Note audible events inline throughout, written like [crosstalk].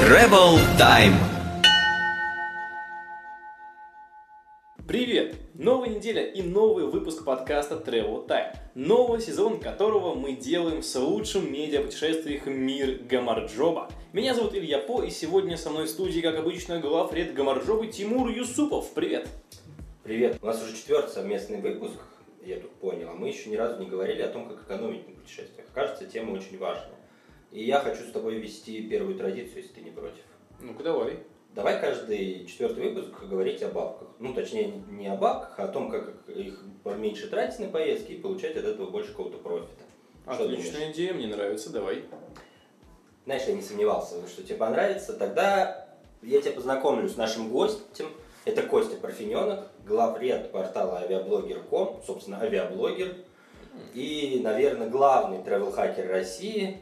Travel Time. Привет! Новая неделя и новый выпуск подкаста Travel Time. Новый сезон которого мы делаем с лучшим медиа-путешествиях мир Гамарджоба. Меня зовут Илья По, и сегодня со мной в студии, как обычно, главред Гамарджобы Тимур Юсупов. Привет! Привет. У нас уже четвертый совместный выпуск, я тут понял, а мы еще ни разу не говорили о том, как экономить на путешествиях. Кажется, тема очень важная. И я хочу с тобой вести первую традицию, если ты не против. Ну-ка давай. Давай каждый четвертый выпуск говорить о бабках. Ну, точнее, не о бабках, а о том, как их поменьше тратить на поездки и получать от этого больше какого-то профита. Отличная идея, мне нравится, давай. Знаешь, я не сомневался, что тебе понравится. Тогда я тебя познакомлю с нашим гостем. Это Костя Парфененок, главред портала авиаблогер.ком, собственно, авиаблогер. И, наверное, главный travel-хакер России.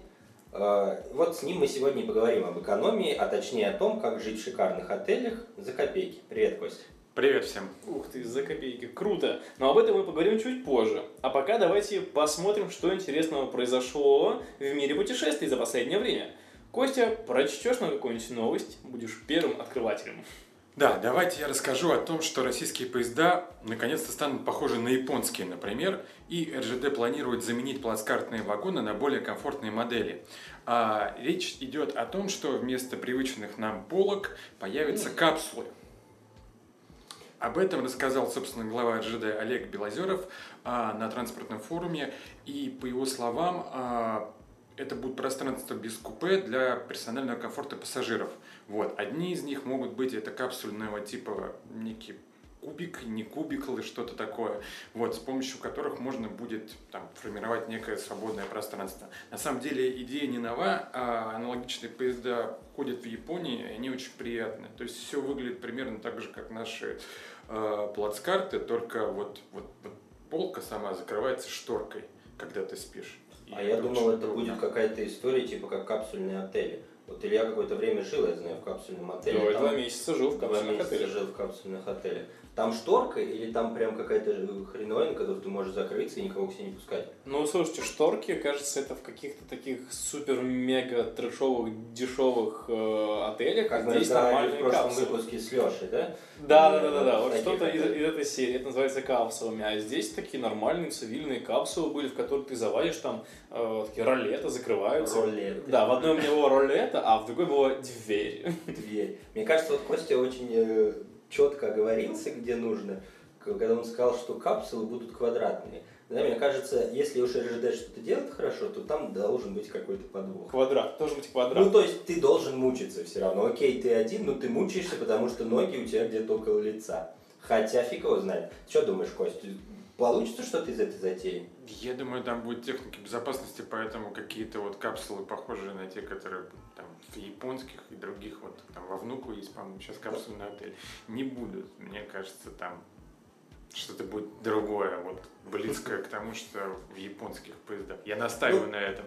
Э, Вот с ним мы сегодня и поговорим об экономии, а точнее о том, как жить в шикарных отелях за копейки. Привет, Костя. Привет всем. Ух ты, за копейки, круто. Но об этом мы поговорим чуть позже. А пока давайте посмотрим, что интересного произошло в мире путешествий за последнее время. Костя, прочтешь нам какую-нибудь новость, будешь первым открывателем. Да, давайте я расскажу о том, что российские поезда наконец-то станут похожи на японские, например, и РЖД планирует заменить плацкартные вагоны на более комфортные модели. А речь идет о том, что вместо привычных нам полок появятся капсулы. Об этом рассказал, собственно, глава РЖД Олег Белозеров а, на транспортном форуме. И, по его словам, а, это будет пространство без купе для персонального комфорта пассажиров. Вот. Одни из них могут быть это капсульного типа некий кубик, не кубик или что-то такое, вот, с помощью которых можно будет там, формировать некое свободное пространство. На самом деле идея не нова, а аналогичные поезда ходят в Японии, и они очень приятные. То есть все выглядит примерно так же, как наши э, плацкарты, только вот, вот, вот полка сама закрывается шторкой, когда ты спишь. А я думал, это удобно. будет какая-то история, типа как капсульные отели. Вот Илья какое-то время жил, я знаю, в капсульном отеле. Там- два месяца жил в капсульных отелях. жил в капсульных отелях. Там шторка или там прям какая-то хреновина, которую ты можешь закрыться и никого к себе не пускать? Ну, слушайте, шторки, кажется, это в каких-то таких супер-мега трешовых, дешевых э, отелях, Как здесь разговаривали нормальные в прошлом капсулы. выпуске с Лешей, да? Да, да, да, да, да. В Вот что-то из, из этой серии. Это называется капсулами. А здесь такие нормальные цивильные капсулы были, в которые ты завалишь там э, такие ролеты, закрываются. Ролеты. Да, в одной у него ролета, а в другой была дверь. Дверь. Мне кажется, вот Костя очень э, четко оговорился, где нужно, когда он сказал, что капсулы будут квадратные. Да, мне кажется, если уж РЖД что-то делает хорошо, то там должен быть какой-то подвох. Квадрат. Должен быть квадрат. Ну, то есть ты должен мучиться все равно. Окей, ты один, но ты мучаешься, потому что ноги у тебя где-то около лица. Хотя фиг его знает. Что думаешь, Костя, получится что-то из этой затеи? Я думаю, там будет техника безопасности, поэтому какие-то вот капсулы, похожие на те, которые там в японских и других, вот там во внуку есть, по-моему, сейчас капсульный отель, не будут. Мне кажется, там что-то будет другое, вот близкое к тому, что в японских поездах. Я настаиваю на этом.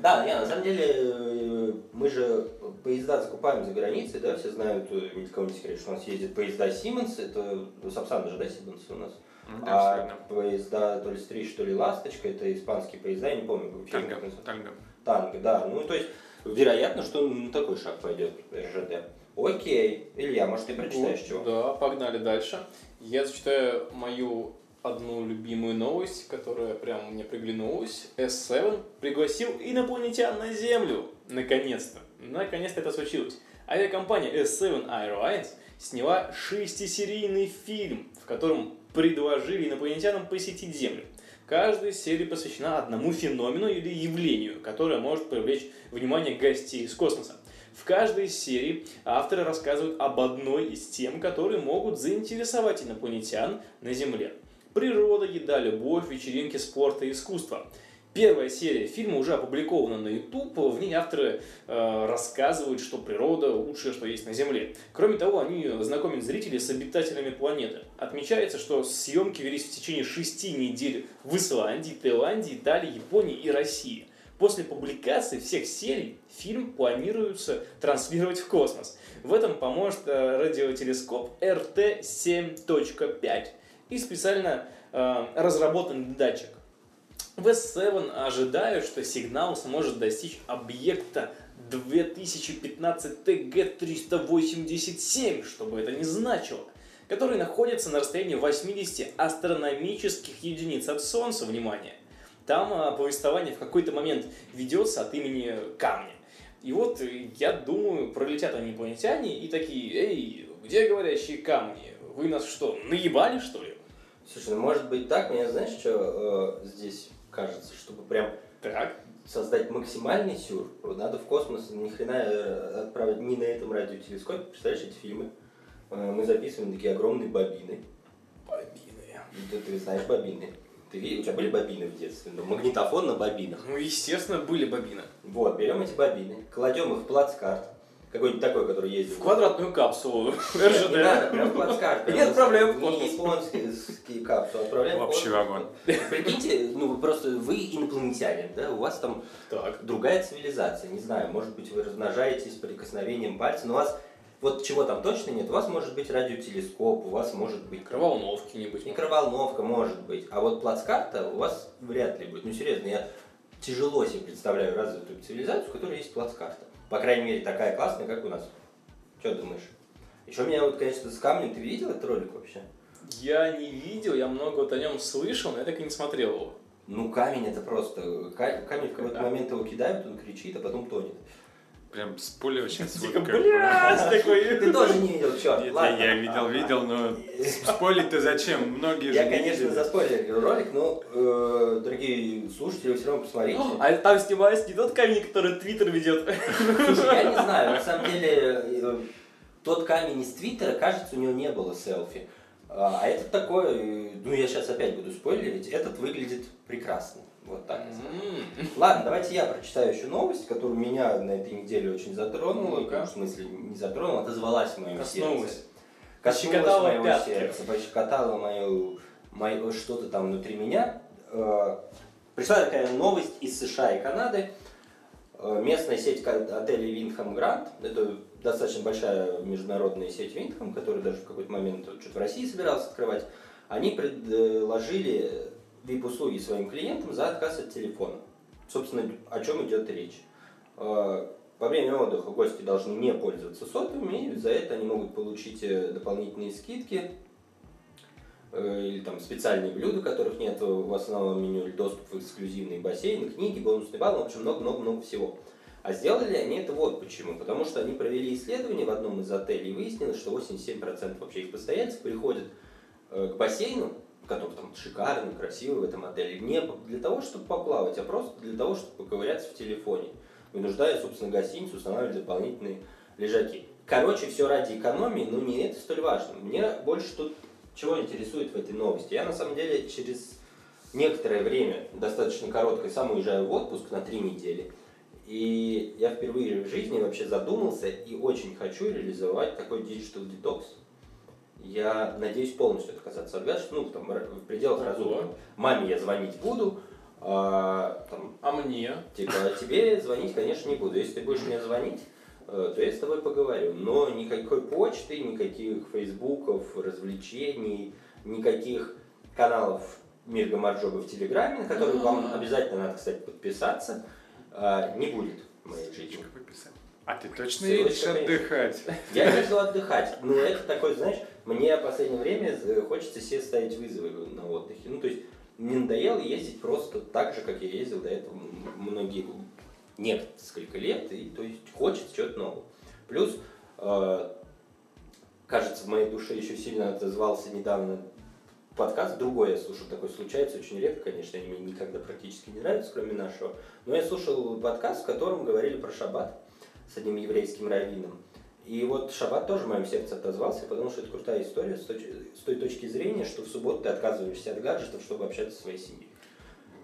Да, не, на самом деле, э, мы же поезда закупаем за границей, да, все знают, ни для кого не секрет, что у нас ездят поезда Siemens, это ну, Сапсан же, да, Siemens у нас? Ну, да, А поезда то ли Стриж, то ли Ласточка, это испанские поезда, я не помню, Танго, танго. Танго, да. Ну, то есть, вероятно, что на такой шаг пойдет РЖД. Окей. Илья, может, ты прочитаешь чего? Да, погнали дальше. Я зачитаю мою одну любимую новость, которая прям мне приглянулась. S7 пригласил инопланетян на Землю. Наконец-то. Наконец-то это случилось. Авиакомпания S7 Airlines сняла шестисерийный фильм, в котором предложили инопланетянам посетить Землю. Каждая серия посвящена одному феномену или явлению, которое может привлечь внимание гостей из космоса. В каждой серии авторы рассказывают об одной из тем, которые могут заинтересовать инопланетян на Земле. Природа, еда, любовь, вечеринки, спорт и искусство. Первая серия фильма уже опубликована на YouTube. В ней авторы э, рассказывают, что природа лучшее, что есть на Земле. Кроме того, они знакомят зрителей с обитателями планеты. Отмечается, что съемки велись в течение шести недель в Исландии, Таиланде, Италии, Японии и России. После публикации всех серий фильм планируется транслировать в космос. В этом поможет э, радиотелескоп RT7.5 и специально э, разработанный датчик. В S7 ожидаю, что сигнал сможет достичь объекта 2015 TG387, что бы это ни значило, который находится на расстоянии 80 астрономических единиц от Солнца, внимание. Там а, повествование в какой-то момент ведется от имени камня. И вот э, я думаю, пролетят они инопланетяне и такие, эй, где говорящие камни? Вы нас что, наебали что ли? Слушай, ну может быть так, мне знаешь, что э, здесь кажется, чтобы прям Так. создать максимальный сюр, надо в космос ни хрена э, отправить не на этом радиотелескопе. Представляешь эти фильмы? Э, Мы записываем такие огромные бобины. Бобины. Да ты знаешь бобины. Ты видел, у тебя были бобины в детстве? Ну, магнитофон на бобинах. Ну, естественно, были бобины. Вот, берем эти бобины, кладем их в плацкарт, какой-нибудь такой, который ездил. В квадратную капсулу Не [laughs] надо, РЖД. прям в плацкарт. Нет проблем, Не японские капсулы, отправляем в Общий космос. вагон. Прикиньте, ну вы просто, вы инопланетянин, да, у вас там другая цивилизация, не знаю, может быть вы размножаетесь прикосновением пальца, но у вас, вот чего там точно нет, у вас может быть радиотелескоп, у вас может быть Микроволновки нибудь. микроволновка, может быть, а вот плацкарта у вас вряд ли будет. Ну серьезно, я тяжело себе представляю развитую цивилизацию, у которой есть плацкарта. По крайней мере, такая классная, как у нас. Что думаешь? Еще меня вот, конечно, с камнем, ты видел этот ролик вообще? Я не видел, я много вот о нем слышал, но я так и не смотрел его. Ну, камень это просто... ка- Камень в какой-то момент его кидают, он кричит, а потом тонет. Прям спойлер сейчас. вот Типа, как бы. блядь, [laughs] такой. Ты тоже не видел, черт, Нет, ладно. я, я видел, видел, но [laughs] спойлить-то зачем? Многие же Я, не конечно, видели. заспойлерил ролик, но, э, дорогие слушатели, вы все равно посмотрите. [gasps] А там снимается не тот камень, который Твиттер ведет. [laughs] Слушай, я не знаю, на самом деле, э, тот камень из Твиттера, кажется, у него не было селфи. А а этот такой, э, ну я сейчас опять буду спойлерить, этот выглядит прекрасно. Вот так. я скажу. Ладно, давайте я прочитаю еще новость, которая меня на этой неделе очень затронула. Ну-ка. В смысле, не затронула, отозвалась в моем Коснулась. сердце. Коснулась Пощекотала моего пятки. сердца, пощекотала мою, мое что-то там внутри меня. Э, Пришла такая новость из США и Канады. Э, Местная сеть отелей Виндхам Гранд, это достаточно большая международная сеть Виндхам, которая даже в какой-то момент что-то в России собиралась открывать, они предложили VIP-услуги своим клиентам за отказ от телефона. Собственно, о чем идет речь. Э, Во время отдыха гости должны не пользоваться сотовыми, и за это они могут получить э, дополнительные скидки э, или там специальные блюда, которых нет в основном меню, или доступ в эксклюзивные бассейны, книги, бонусный балл, в общем, много-много-много всего. А сделали они это вот почему. Потому что они провели исследование в одном из отелей и выяснилось, что 87% вообще их постояльцев приходят к бассейну, который там шикарный, красивый в этом отеле, не для того, чтобы поплавать, а просто для того, чтобы поковыряться в телефоне, вынуждая, собственно, гостиницу устанавливать дополнительные лежаки. Короче, все ради экономии, но не это столь важно. Мне больше тут чего интересует в этой новости. Я, на самом деле, через некоторое время, достаточно короткое, сам уезжаю в отпуск на три недели. И я впервые в жизни вообще задумался и очень хочу реализовать такой digital detox. Я надеюсь полностью отказаться от гаджетов, ну, там, в пределах Ого. разумного. Маме я звонить буду, а, там, А мне? Типа, а тебе звонить, конечно, не буду. Если ты будешь мне звонить, э, то я с тобой поговорю. Но никакой почты, никаких фейсбуков, развлечений, никаких каналов Мирга Марджоба в Телеграме, на которые вам обязательно надо, кстати, подписаться, э, не будет в моей жизни. А ты точно Ссылочка, едешь отдыхать? Я еду отдыхать. Ну, это такой, знаешь, мне в последнее время э, хочется себе ставить вызовы на отдыхе. Ну, то есть, мне надоело ездить просто так же, как я ездил до этого многие, несколько лет, и то есть хочется чего-то нового. Плюс, э, кажется, в моей душе еще сильно отозвался недавно подкаст, другой я слушал, такой случается очень редко, конечно, они мне никогда практически не нравятся, кроме нашего. Но я слушал подкаст, в котором говорили про шаббат с одним еврейским раввином. И вот шаббат тоже в моем сердце отозвался, потому что это крутая история с, точ- с той точки зрения, что в субботу ты отказываешься от гаджетов, чтобы общаться со своей семьей.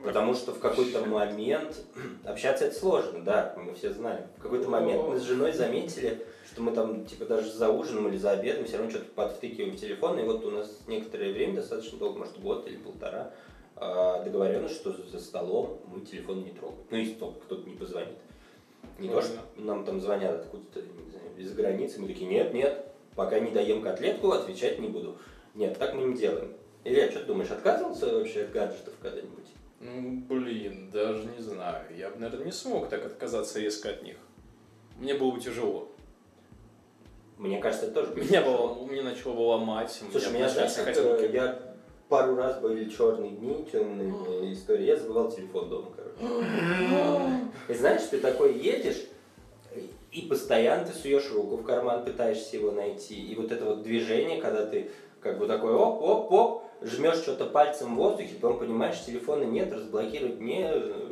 Потому что в какой-то момент [clears throat] общаться это сложно, да, мы все знаем. В какой-то момент мы с женой заметили, что мы там типа даже за ужином или за обедом все равно что-то подвтыкиваем в телефон, и вот у нас некоторое время, достаточно долго, может год или полтора, а, договоренность, что за столом мы телефон не трогаем. Ну, если только кто-то не позвонит. Не то, что нам там звонят откуда-то, из границы, мы такие, нет, нет, пока не даем котлетку, отвечать не буду. Нет, так мы не делаем. Илья, что ты думаешь, отказывался вообще от гаджетов когда-нибудь? Ну, блин, даже не знаю. Я бы, наверное, не смог так отказаться резко от них. Мне было бы тяжело. Мне кажется, это тоже будет Меня, было, меня начало бы ломать. Слушай, меня начали знаешь, э, я пару раз были черные дни, темные истории. Я забывал телефон дома, короче. [gasps] И знаешь, ты такой едешь, и постоянно ты суешь руку в карман, пытаешься его найти. И вот это вот движение, когда ты как бы такой оп-оп-оп, жмешь что-то пальцем в воздухе, потом понимаешь, телефона нет, разблокировать не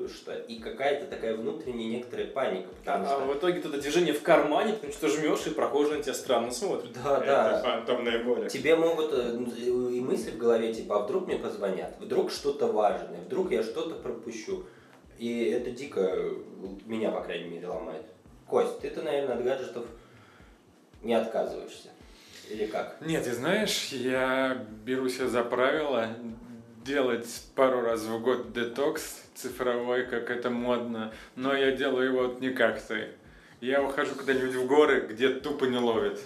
что. И какая-то такая внутренняя некоторая паника. Потому А, а что... в итоге это движение в кармане, потому что жмешь, и прохожий на тебя странно смотрит. Да, да. Это фантомная боль. Тебе могут э, и мысли в голове, типа, а вдруг мне позвонят, вдруг что-то важное, вдруг я что-то пропущу. И это дико э, меня, по крайней мере, ломает. Кость, ты-то, наверное, от гаджетов не отказываешься. Или как? Нет, ты знаешь, я беру себе за правило делать пару раз в год детокс цифровой, как это модно, но я делаю его вот не как ты. Я ухожу куда-нибудь в горы, где тупо не ловит.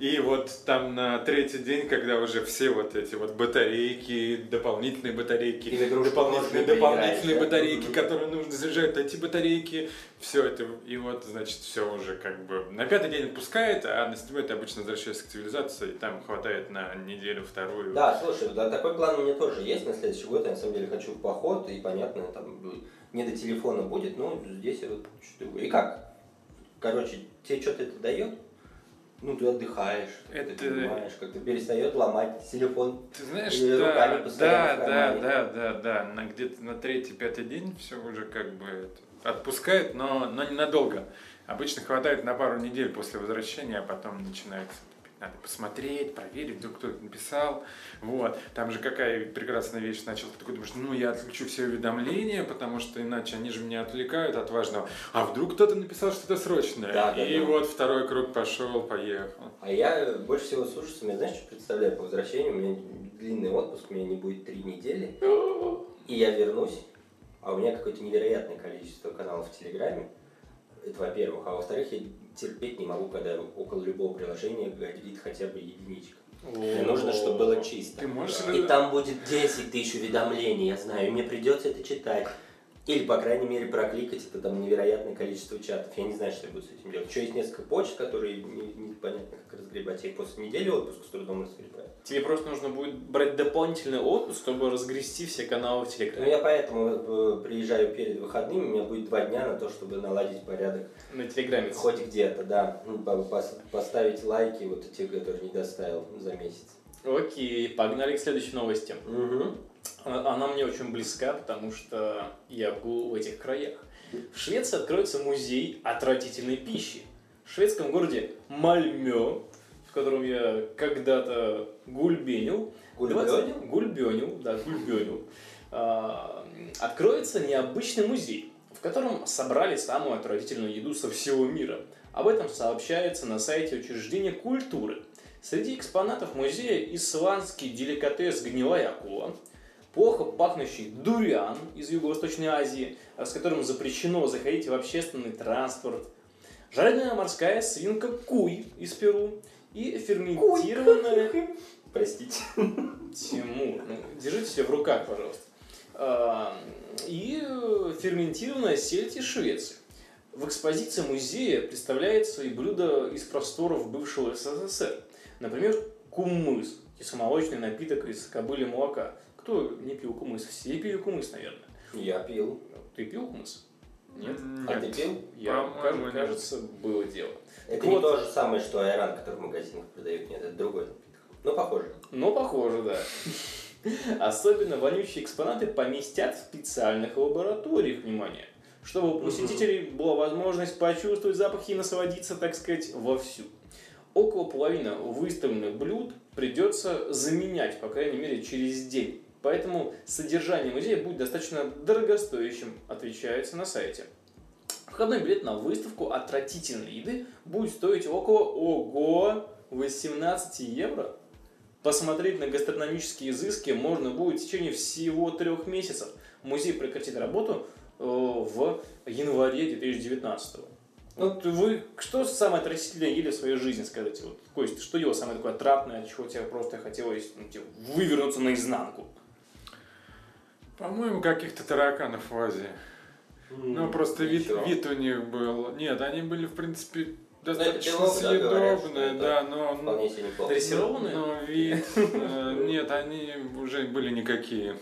И вот там на третий день, когда уже все вот эти вот батарейки, дополнительные батарейки, дополнительные, дополнительные да? батарейки, Мгм. которые нужно заряжать, эти батарейки, все это, и вот, значит, все уже как бы на пятый день отпускает, а на седьмой ты обычно возвращаешься к цивилизации, и там хватает на неделю, вторую. Да, слушай, да, такой план у меня тоже есть на следующий год. Я на самом деле хочу в поход, и понятно, там не до телефона будет, но здесь вот что И как? Короче, тебе что-то это дает? Ну, ты отдыхаешь, Это- ты понимаешь, как-то перестает ломать телефон. Ты знаешь, да, да, да, да, да, да, на где-то на третий, пятый день все уже как бы отпускает, но, но ненадолго. Обычно хватает на пару недель после возвращения, а потом начинается надо посмотреть, проверить, вдруг кто-то написал. Вот. Там же какая прекрасная вещь начал. Ты такой думаешь, ну я отключу все уведомления, потому что иначе они же меня отвлекают от важного. А вдруг кто-то написал что-то срочное. Да, да, И да. вот второй круг пошел, поехал. А я больше всего слушаться, меня знаешь, что представляю по возвращению? У меня длинный отпуск, у меня не будет три недели. [gasps] И я вернусь, а у меня какое-то невероятное количество каналов в Телеграме. Это во-первых. А во-вторых, я терпеть не могу, когда около любого приложения горит хотя бы единичка. Мне нужно, чтобы было чисто. Ты можешь И там будет 10 тысяч уведомлений, я знаю, и мне придется это читать. Или, по крайней мере, прокликать это там невероятное количество чатов. Я не знаю, что я буду с этим делать. Еще есть несколько почт, которые не- непонятно как разгребать. Я их после недели отпуска с трудом разгребаю. Тебе просто нужно будет брать дополнительный отпуск, чтобы разгрести все каналы в Ну, Телеграме. я поэтому э, приезжаю перед выходными, у меня будет два дня на то, чтобы наладить порядок. На Телеграме. Хоть где-то, да. Ну, по- пос- поставить лайки, вот те, которые не доставил за месяц. Окей, погнали к следующей новости. Угу. А- Она мне очень близка, потому что я был в этих краях. В Швеции откроется музей отвратительной пищи. В шведском городе Мальмё, в котором я когда-то гульбенил, Гульбенил? 20 Гульбенил, да, гульбенил. А, Откроется необычный музей, в котором собрали самую отвратительную еду со всего мира. Об этом сообщается на сайте учреждения культуры. Среди экспонатов музея исландский деликатес гнилая акула, плохо пахнущий дуриан из Юго-Восточной Азии, с которым запрещено заходить в общественный транспорт, жареная морская свинка куй из Перу и ферментированная... Простите. Тимур, ну, держите себя в руках, пожалуйста. А, И ферментированная сельдь из Швеции. В экспозиции музея представляется и блюдо из просторов бывшего СССР. Например, кумыс, кисломолочный напиток из кобыли молока. Кто не пил кумыс? Все пили кумыс, наверное. Я пил. Ты пил кумыс? Нет? А ты пил? Я, кажется, нет. кажется, было дело. Это Вот. не то же самое, что айран, который в магазинах продают. Нет, это другой напиток. Ну, похоже. Но похоже, да. Особенно вонючие экспонаты поместят в специальных лабораториях, внимание, чтобы у посетителей была возможность почувствовать запахи и насладиться, так сказать, вовсю. Около половины выставленных блюд придется заменять, по крайней мере, через день. Поэтому содержание музея будет достаточно дорогостоящим, отвечается на сайте. Входной билет на выставку отвратительной еды будет стоить около, ого, 18 евро. Посмотреть на гастрономические изыски можно будет в течение всего трех месяцев. Музей прекратит работу э, в январе 2019 Ну, Вот вы что самое отвратительное ели в своей жизни, скажите? Вот, Кость, что ел самое такое отратное, от чего тебе просто хотелось ну, типа, вывернуться наизнанку? По-моему, каких-то тараканов в Азии. Ну, просто вид, Ничего. вид у них был. Нет, они были, в принципе, достаточно белок, да, съедобные, это да, но, Вполне себе неплохо. Дрессированные? но вид... э, Нет, они уже были никакие.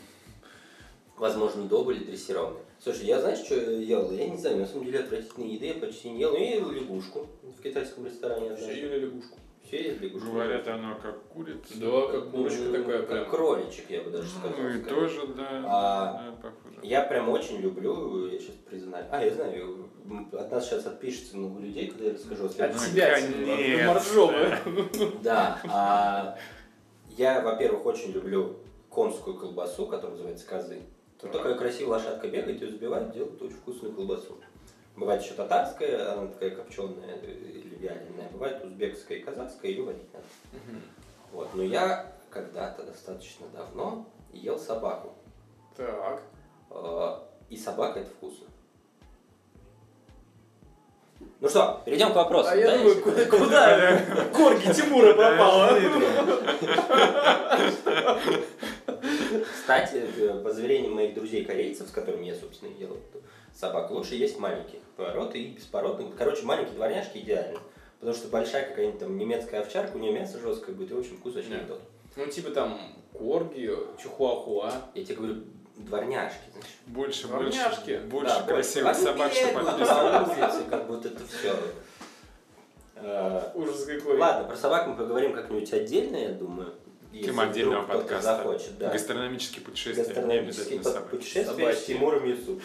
Возможно, до были дрессированные. Слушай, я знаешь, что ел? Я не знаю, на самом деле отвратительной еды я почти не ел. Ну, я ел лягушку в китайском ресторане. Однажды. ели лягушку. Все ели лягушку. Говорят, оно как курица. Да, как курочка Ну, такая как прям. кроличек, я бы даже сказал. Ну и скорее. тоже, да, А, да, похоже. Я прям очень люблю, я сейчас признаю. А, я знаю, от нас сейчас отпишется много людей, когда я расскажу о От следующем. тебя, конечно. моржовая. Да, а я, во-первых, очень люблю конскую колбасу, которая называется козы. Тут Так. такая красивая лошадка бегает, ее забивает, делает очень вкусную колбасу. Бывает еще татарская, она такая копченая или вяленая. Бывает узбекская и казахская, ее варить надо. Вот. Но я когда-то достаточно давно ел собаку. Так. Э, И собака это вкусно. Ну что, перейдем к вопросу. А я Да, думаю, считаю? куда, куда [laughs] корги Тимура пропала? Кстати, по заверениям моих друзей-корейцев, с которыми я, собственно, ел эту собаку, лучше есть маленьких породы и беспородных. Короче, маленькие дворняжки идеально. Потому что большая какая-нибудь там немецкая овчарка, у нее мясо жесткое будет, и общем вкус не Да. тот. Ну, типа там корги, чихуахуа. Я тебе говорю, дворняжки, знаешь. Больше, Ворняшки. больше, больше Да, красивых Они собак, что бегают подписывают. по улице, как будто это все. Ужас какой. Ладно, про собак мы поговорим как-нибудь отдельно, я думаю. Если Тема отдельного подкаста. захочет, да. Гастрономические путешествия, не Гастрономические обязательно под- путешествия с. Тимуром Юсуповым.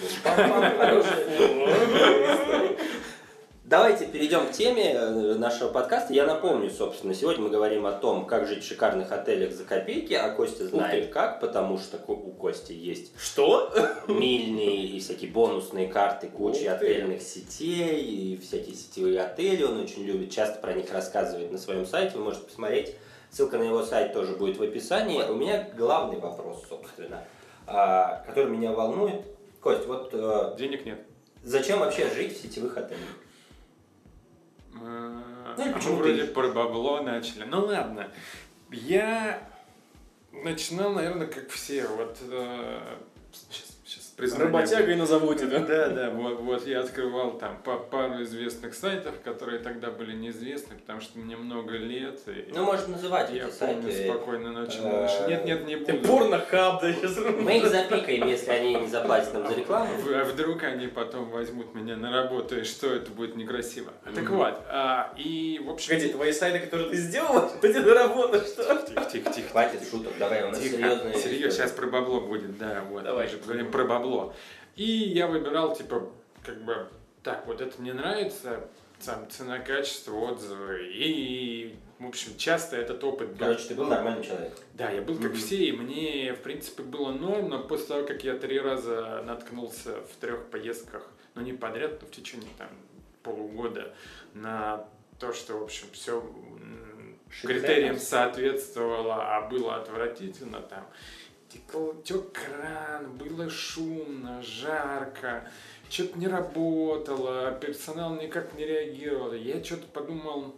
Давайте перейдем к теме э, нашего подкаста. Я напомню, собственно, сегодня мы говорим о том, как жить в шикарных отелях за копейки, а Костя знает как, потому что у Кости есть Что? [laughs] мильные и всякие бонусные карты, куча отельных сетей и всякие сетевые отели. Он очень любит, часто про них рассказывает на своем сайте. Вы можете посмотреть. Ссылка на его сайт тоже будет в описании. У меня главный вопрос, собственно, а, который меня волнует. Кость, вот э, Денег нет. зачем вообще жить в сетевых отелях? Ну, или почему вроде ты? про бабло начали. Ну ладно. Я начинал, наверное, как все. Вот э, сейчас, сейчас признание Работяга и на заводе, да? Да, да, вот, вот я открывал там пару известных сайтов, которые тогда были неизвестны, потому что мне много лет. И Ну, можно называть я эти помню сайты. спокойно ночью. э, Нет, нет, не Ты буду. порно-хаб, да, сейчас. Мы их запикаем, если они не заплатят нам за рекламу. В- А вдруг они потом возьмут меня на работу, и что это будет некрасиво. Так Мгм. вот, а, и в общем... Погоди, твои сайты, которые ты сделал, [laughs] пойди на работу, что? Тихо, тихо, тихо. Хватит шуток, давай, у нас серьезные... серьезно, сейчас про бабло будет, да, вот. Давай. Мы же говорим про бабло. И я выбирал, типа, как бы, так, вот это мне нравится, там, цена, качество, отзывы. И, в общем, часто этот опыт был. Короче, ты был нормальным человеком. Да, я был как Мгм. все, и мне, в принципе, было норм, но после того, как я три раза наткнулся в трех поездках, ну не подряд, но в течение там полугода, на то, что, в общем, все Шикарно. критериям соответствовало, а было отвратительно, там, текл, тек кран, было шумно, жарко, что-то не работало, персонал никак не реагировал. Я что-то подумал,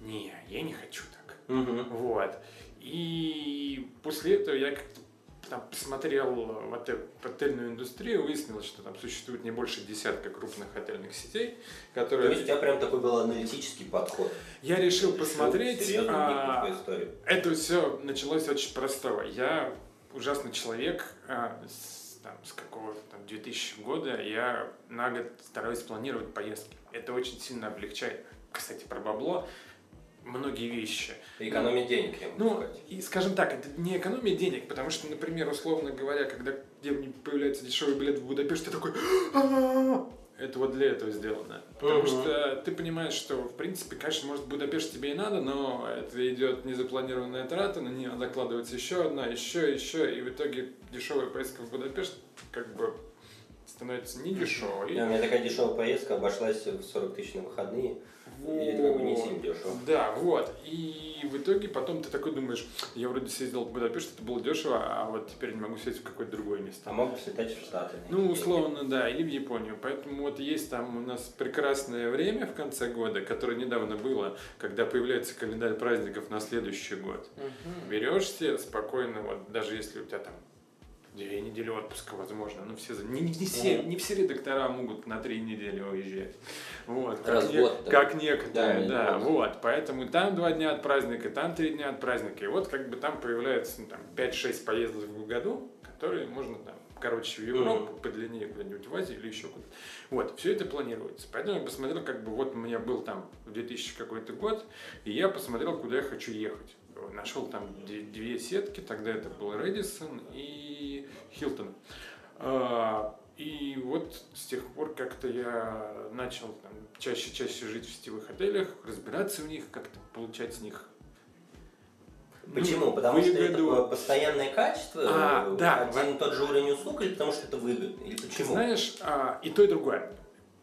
не, я не хочу так. Вот. И после этого я как-то там посмотрел в отель- в отельную индустрию, выяснилось, что там существует не больше десятка крупных отельных сетей, То которые... есть у тебя прям такой был аналитический подход. Я решил посмотреть, а, твою историю. это все началось очень простого. Я ужасный человек, а, с, там, с какого-то там 2000 года я на год стараюсь планировать поездки. Это очень сильно облегчает. Кстати, про бабло многие вещи. Экономить денег, я могу Ну, сказать. и скажем так, это не экономия денег, потому что, например, условно говоря, когда где появляется дешевый билет в Будапешт, ты такой «А-а-а!» Это вот для этого сделано. Потому Мгм. что ты понимаешь, что, в принципе, конечно, может, Будапешт тебе и надо, но это идет незапланированная трата, на нее закладывается еще одна, еще, еще, и в итоге дешевая поездка в Будапешт как бы становится не дешевой. Да, у меня такая дешевая поездка обошлась в 40 тысяч на выходные. Вот. Дешево. Да, вот. И в итоге потом ты такой думаешь, я вроде съездил в Будапешт, это было дешево, а вот теперь не могу съездить в какое-то другое место. А мог бы слетать в Штаты. Ну, условно, да, или в Японию. Поэтому вот есть там у нас прекрасное время в конце года, которое недавно было, когда появляется календарь праздников на следующий год. Берешь себе спокойно, вот даже если у тебя там две недели отпуска, возможно. Ну, все, не, не, все, не все редактора могут на три недели уезжать. Вот. Раз как, в год, да. как некоторые, Да, да, вот. Поэтому там два дня от праздника, там три дня от праздника. И вот как бы там появляется ну, там, 5-6 поездок в году, которые можно там короче, в Европу, подлиннее куда-нибудь в Азию или еще куда-то. Вот, все это планируется. Поэтому я посмотрел, как бы, вот у меня был там 2000 какой-то год, и я посмотрел, куда я хочу ехать. Нашел там две сетки, тогда это был Редисон и Хилтон. А, И вот с тех пор как-то я начал чаще-чаще жить в сетевых отелях, разбираться в них, как-то получать с них Почему? ну, Потому что это выгоду. такое постоянное качество, А, да. один и тот же уровень услуг, или потому что это выгодно? Или Ты почему? знаешь, а, и то, и другое.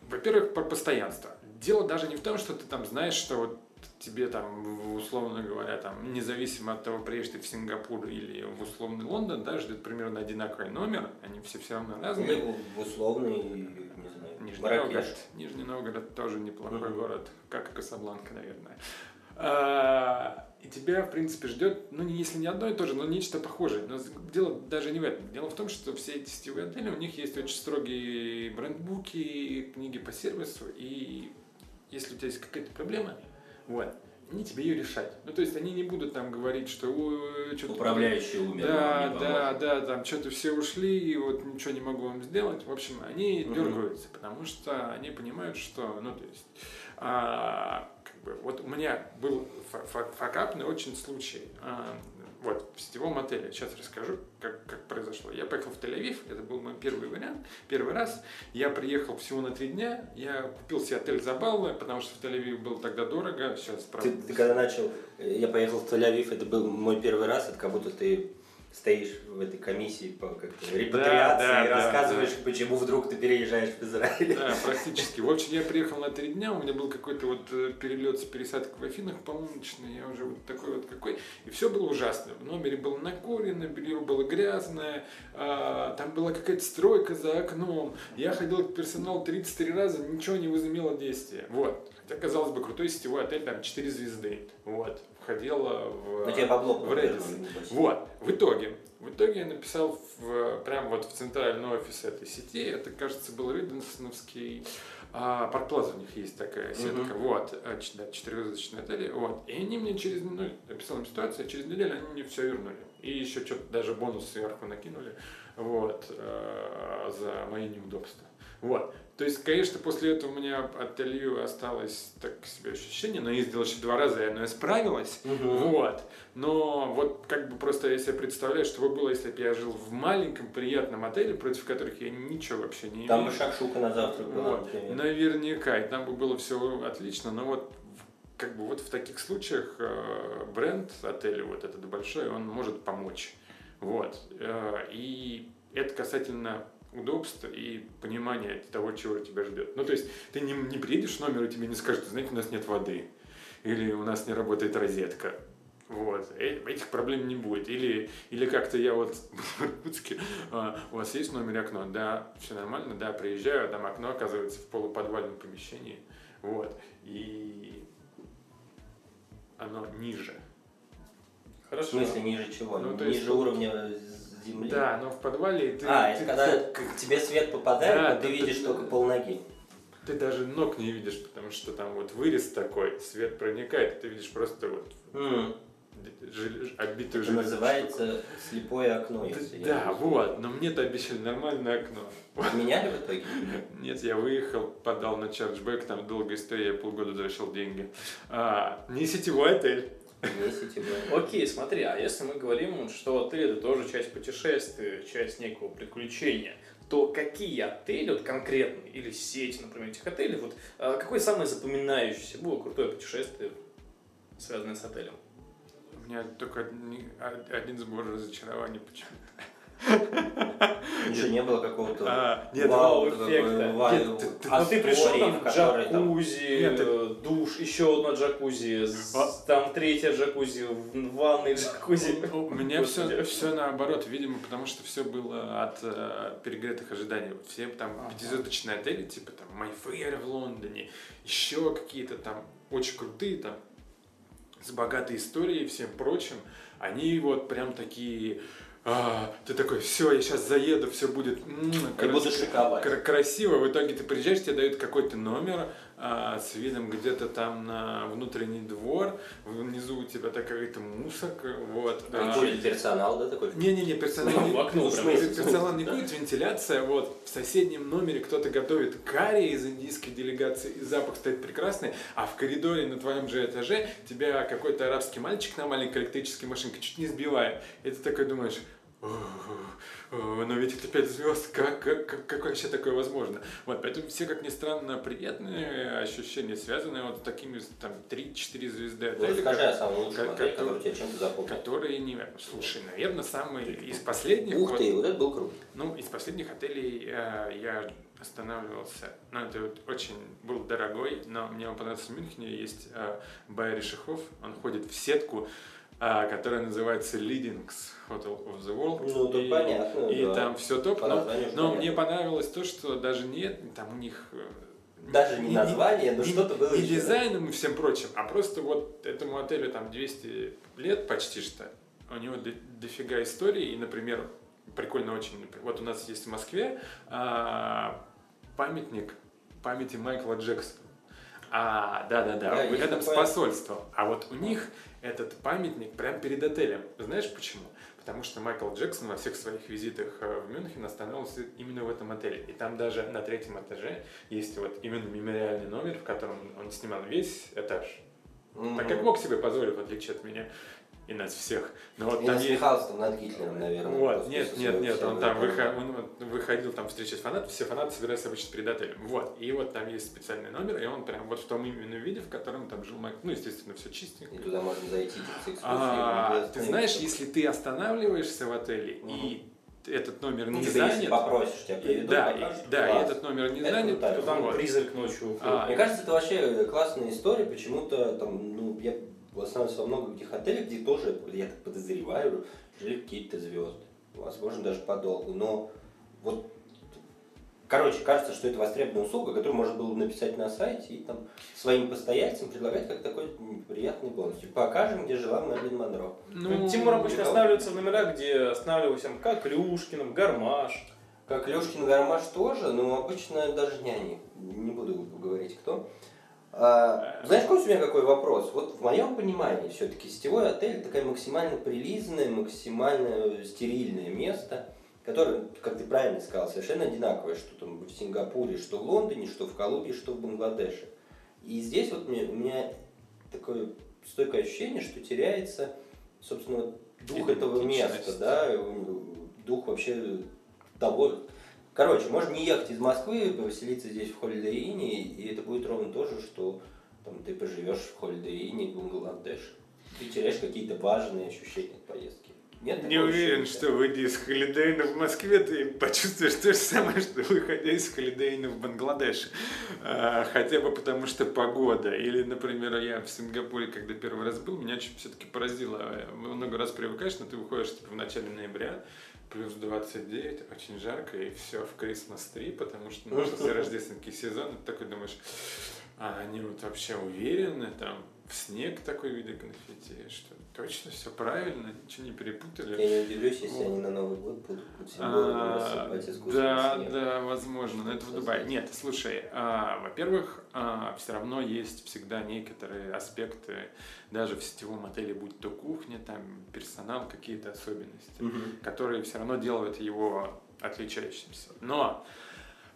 Во-первых, про постоянство. Дело даже не в том, что ты там знаешь, что вот тебе там, условно говоря, там, независимо от того, приедешь ты в Сингапур или в условный Лондон, да, ждет примерно одинаковый номер, они все все равно разные. Или в условный, не знаю, Нижний Маракеш. Новгород. Нижний Новгород тоже неплохой Мгм. город, как и Касабланка, наверное. А, и тебя, в принципе, ждет, ну, если не одно и то же, но нечто похожее. Но дело даже не в этом. Дело в том, что все эти сетевые отели, у них есть очень строгие брендбуки, книги по сервису, и если у тебя есть какая-то проблема, вот, они тебе ее решать. Ну, то есть они не будут там говорить, что ой, что Управляющий умер. да, да, да, там что-то все ушли, и вот ничего не могу вам сделать. В общем, они Мгм. дергаются, потому что они понимают, что, ну, то есть, а, как бы, вот у меня был фа- фа- факапный очень случай. а, вот, в сетевом отеле. Сейчас расскажу, как, как произошло. Я поехал в Тель-Авив, это был мой первый вариант, первый раз. Я приехал всего на три дня, я купил себе отель за баллы, потому что в Тель-Авив было тогда дорого, сейчас, правда, Ты, ты когда начал, э, я поехал в Тель-Авив, это был мой первый раз, это как будто ты стоишь в этой комиссии по как-то репатриации да, и да, рассказываешь, да. почему вдруг ты переезжаешь в Израиль. Да, практически. В общем, я приехал на три дня, у меня был какой-то вот э, перелет с пересадкой в Афинах полуночный, я уже вот такой вот какой. И все было ужасно. В номере было накурено, белье было грязное, а, там была какая-то стройка за окном. Я ходил к персоналу 33 раза, ничего не возымело действия. Вот. Хотя, казалось бы, крутой сетевой отель, там 4 звезды. Вот. Входила в... Но тебе бабло в небось. Вот, в итоге, в итоге я написал в, прямо вот в центральный офис этой сети, это, кажется, был Риденсоновский, а, Парк Плаза у них есть такая сетка, Мгм. вот, да, четырехзвездочные отели, вот, и они мне через, ну, написал им ситуацию, а через неделю они мне все вернули, и еще что-то даже бонус сверху накинули, вот, э, за мои неудобства. Вот. То есть, конечно, после этого у меня от Илью осталось так себе ощущение, но ездил еще два раза, и оно исправилось. Мгм. Вот. Но вот как бы просто я себе представляю, что бы было, если бы я жил в маленьком приятном отеле, против которых я ничего вообще не Там имею. бы шакшука на завтрак была, Вот. например. Наверняка, и там бы было все отлично, но вот как бы вот в таких случаях э, бренд отеля вот этот большой, он может помочь. Вот. Э, И это касательно удобства и понимания того, чего тебя ждет. Ну, то есть ты не, не приедешь в номер, и тебе не скажут, знаете, у нас нет воды, или у нас не работает розетка. Вот. Э- Этих проблем не будет. Или, или как-то я вот [laughs] в Иркутске, а, у вас есть в номере окно? Да, все нормально, да, приезжаю, а там окно оказывается в полуподвальном помещении. Вот. И оно ниже. В Хорошо. смысле ниже чего? Ну, ниже есть- уровня земли? Да, но в подвале ты, А, ты, это когда ты- к тебе свет попадает, Да, но ты ты- видишь ты- только полноги. ты даже ног не видишь, потому что там вот вырез такой, свет проникает, и ты видишь просто вот М, жел- оббитую Это называется слепое окно. штуку. если я Да, не вот, но мне-то обещали нормальное окно. Меняли в итоге? [laughs] Нет, я выехал, подал на чарджбэк, там долгая история, я полгода завышал деньги. А, не сетевой отель. Окей, смотри, а если мы говорим, что отель это тоже часть путешествия, часть некого приключения, то какие отели, вот конкретные, или сети, например, этих отелей, вот а, какое самое запоминающееся было крутое путешествие, связанное с отелем? У меня только од- один сбор разочарования почему-то. Еще не было какого-то А, нет, вау, вау-эффекта. такой вау- Нет, ты- ты- Ну ты пришел там в джакузи, Нет, ты- душ, еще одно джакузи, А. там третье джакузи, в ванной джакузи. У меня все, все наоборот, видимо, потому что все было от э, перегретых ожиданий. Все там Ага. пятизвездочные отели, типа там Майфейр в Лондоне, еще какие-то там очень крутые, там с богатой историей и всем прочим, они вот прям такие а, ты такой, все, я сейчас заеду, все будет м, И буду шиковать. кра- красиво. В итоге ты приезжаешь, тебе дают какой-то номер а, с видом где-то там на внутренний двор, внизу у тебя такая какая-то мусорка, вот. А А, персонал, да, такой? Не-не-не, персонал не, [laughs] В окно прям. персонал не ходит, вентиляция, вот. В соседнем номере кто-то готовит карри из индийской делегации, и запах стоит прекрасный, а в коридоре на твоем же этаже тебя какой-то арабский мальчик на маленькой электрической машинке чуть не сбивает. И ты такой думаешь, «О, о, но ведь это пять звезд, как, как, как, как вообще такое возможно? Вот, поэтому все, как ни странно, приятные ощущения, связанные вот с такими, там, 3-4 звезды Ну, отеля, расскажи о самом лучшем отеле, который тебе чем-то запомнил. которые не... Слушай, наверное, самый из последних... Ух вот- ты, вот это был круто. ну, из последних отелей э, я останавливался. Ну, это вот очень был дорогой, но мне он понравился в Мюнхене. Есть э, Байериш Хофф, он ходит в сетку, которая называется Leadings Hotel of the World. Ну, тут и, понятно, И да. там все топ. По Но, названию но понятно. мне понравилось то, что даже нет, там у них... э, Даже не название, но не- что-то было Не еще. дизайном и всем прочим, а просто вот этому отелю там 200 лет почти что. У него до- дофига истории. И, например, прикольно очень. Вот у нас есть в Москве а, памятник памяти Майкла Джексона. А, да-да-да, Да, есть рядом с посольством. А вот у них этот памятник прямо перед отелем. Знаешь почему? Потому что Майкл Джексон во всех своих визитах э, в Мюнхен останавливался именно в этом отеле. И там даже на третьем этаже есть вот именно мемориальный номер, в котором он снимал весь этаж. Мгм. Так как мог себе позволить, в отличие от меня и нас всех. Но вот И там есть... насмехался там над Гитлером, наверное. Вот, нет, нет, нет, он там выход- он выходил там встречать фанатов, все фанаты собираются обычно перед отелем. Вот, и вот там есть специальный номер, и он прям вот в том именно виде, в котором там жил Майк. Ну, естественно, все чистенько. И туда можно зайти типа. А, ты знаешь, если ты останавливаешься в отеле, Мгм. и этот номер Ну, не типа, если занят, попросишь, тебя приведут, да, покажут, и, да, и этот номер не Это занят, круто. То там вот. призрак ночью. А, Мне кажется, это вообще классная история. Почему-то там, ну, я останавливался во многих этих отелях, где тоже, я так подозреваю, жили какие-то звезды. Возможно, даже подолгу. Но вот Короче, кажется, что это востребованная услуга, которую можно было бы написать на сайте и там своим постояльцам предлагать как такой приятный бонус. Типа, покажем, где жила Мерлин Монро. Ну, Тимур обычно останавливается в номерах, где останавливался как Клюшкиным, Гармаш. Как Лешкин Гармаш тоже, но обычно даже не они. Не буду говорить кто. А, знаешь, какой у меня какой вопрос? Вот в моем понимании все-таки сетевой отель такая максимально прилизанное, максимально стерильное место, которое, как ты правильно сказал, совершенно одинаковое, что там в Сингапуре, что в Лондоне, что в Колумбии, что в Бангладеше. И здесь вот мне, у меня такое стойкое ощущение, что теряется, собственно, дух этого места, да, дух вообще того. Короче, можно не ехать из Москвы, поселиться здесь в Inn, и это будет ровно то же, что там, ты поживешь в в Бангладеш. Ты теряешь какие-то важные ощущения от поездки. Нет Не уверен, ощущения? что выйдя из Холидейна в Москве, ты почувствуешь то же самое, что выходя из Холидейна в Бангладеш. А, Хотя бы потому, что погода. Или, например, я в Сингапуре, когда первый раз был, меня все-таки поразило. Много раз привыкаешь, но ты выходишь типа, в начале ноября, плюс 29, очень жарко, и все в Christmas 3, потому что ну, что рождественский сезон, ты такой думаешь, а они вот вообще уверены, там, в снег такой виде конфетти, что точно все правильно, ничего не перепутали. Я не удивлюсь, если они на Новый год будут символами А, рассыпать искусственный Да, снег. да, возможно, но это в Дубае. Нет, слушай, а, во-первых, все равно есть всегда некоторые аспекты, даже в сетевом отеле, будь то кухня, там персонал, какие-то особенности, Мгм. которые все равно делают его отличающимся. Но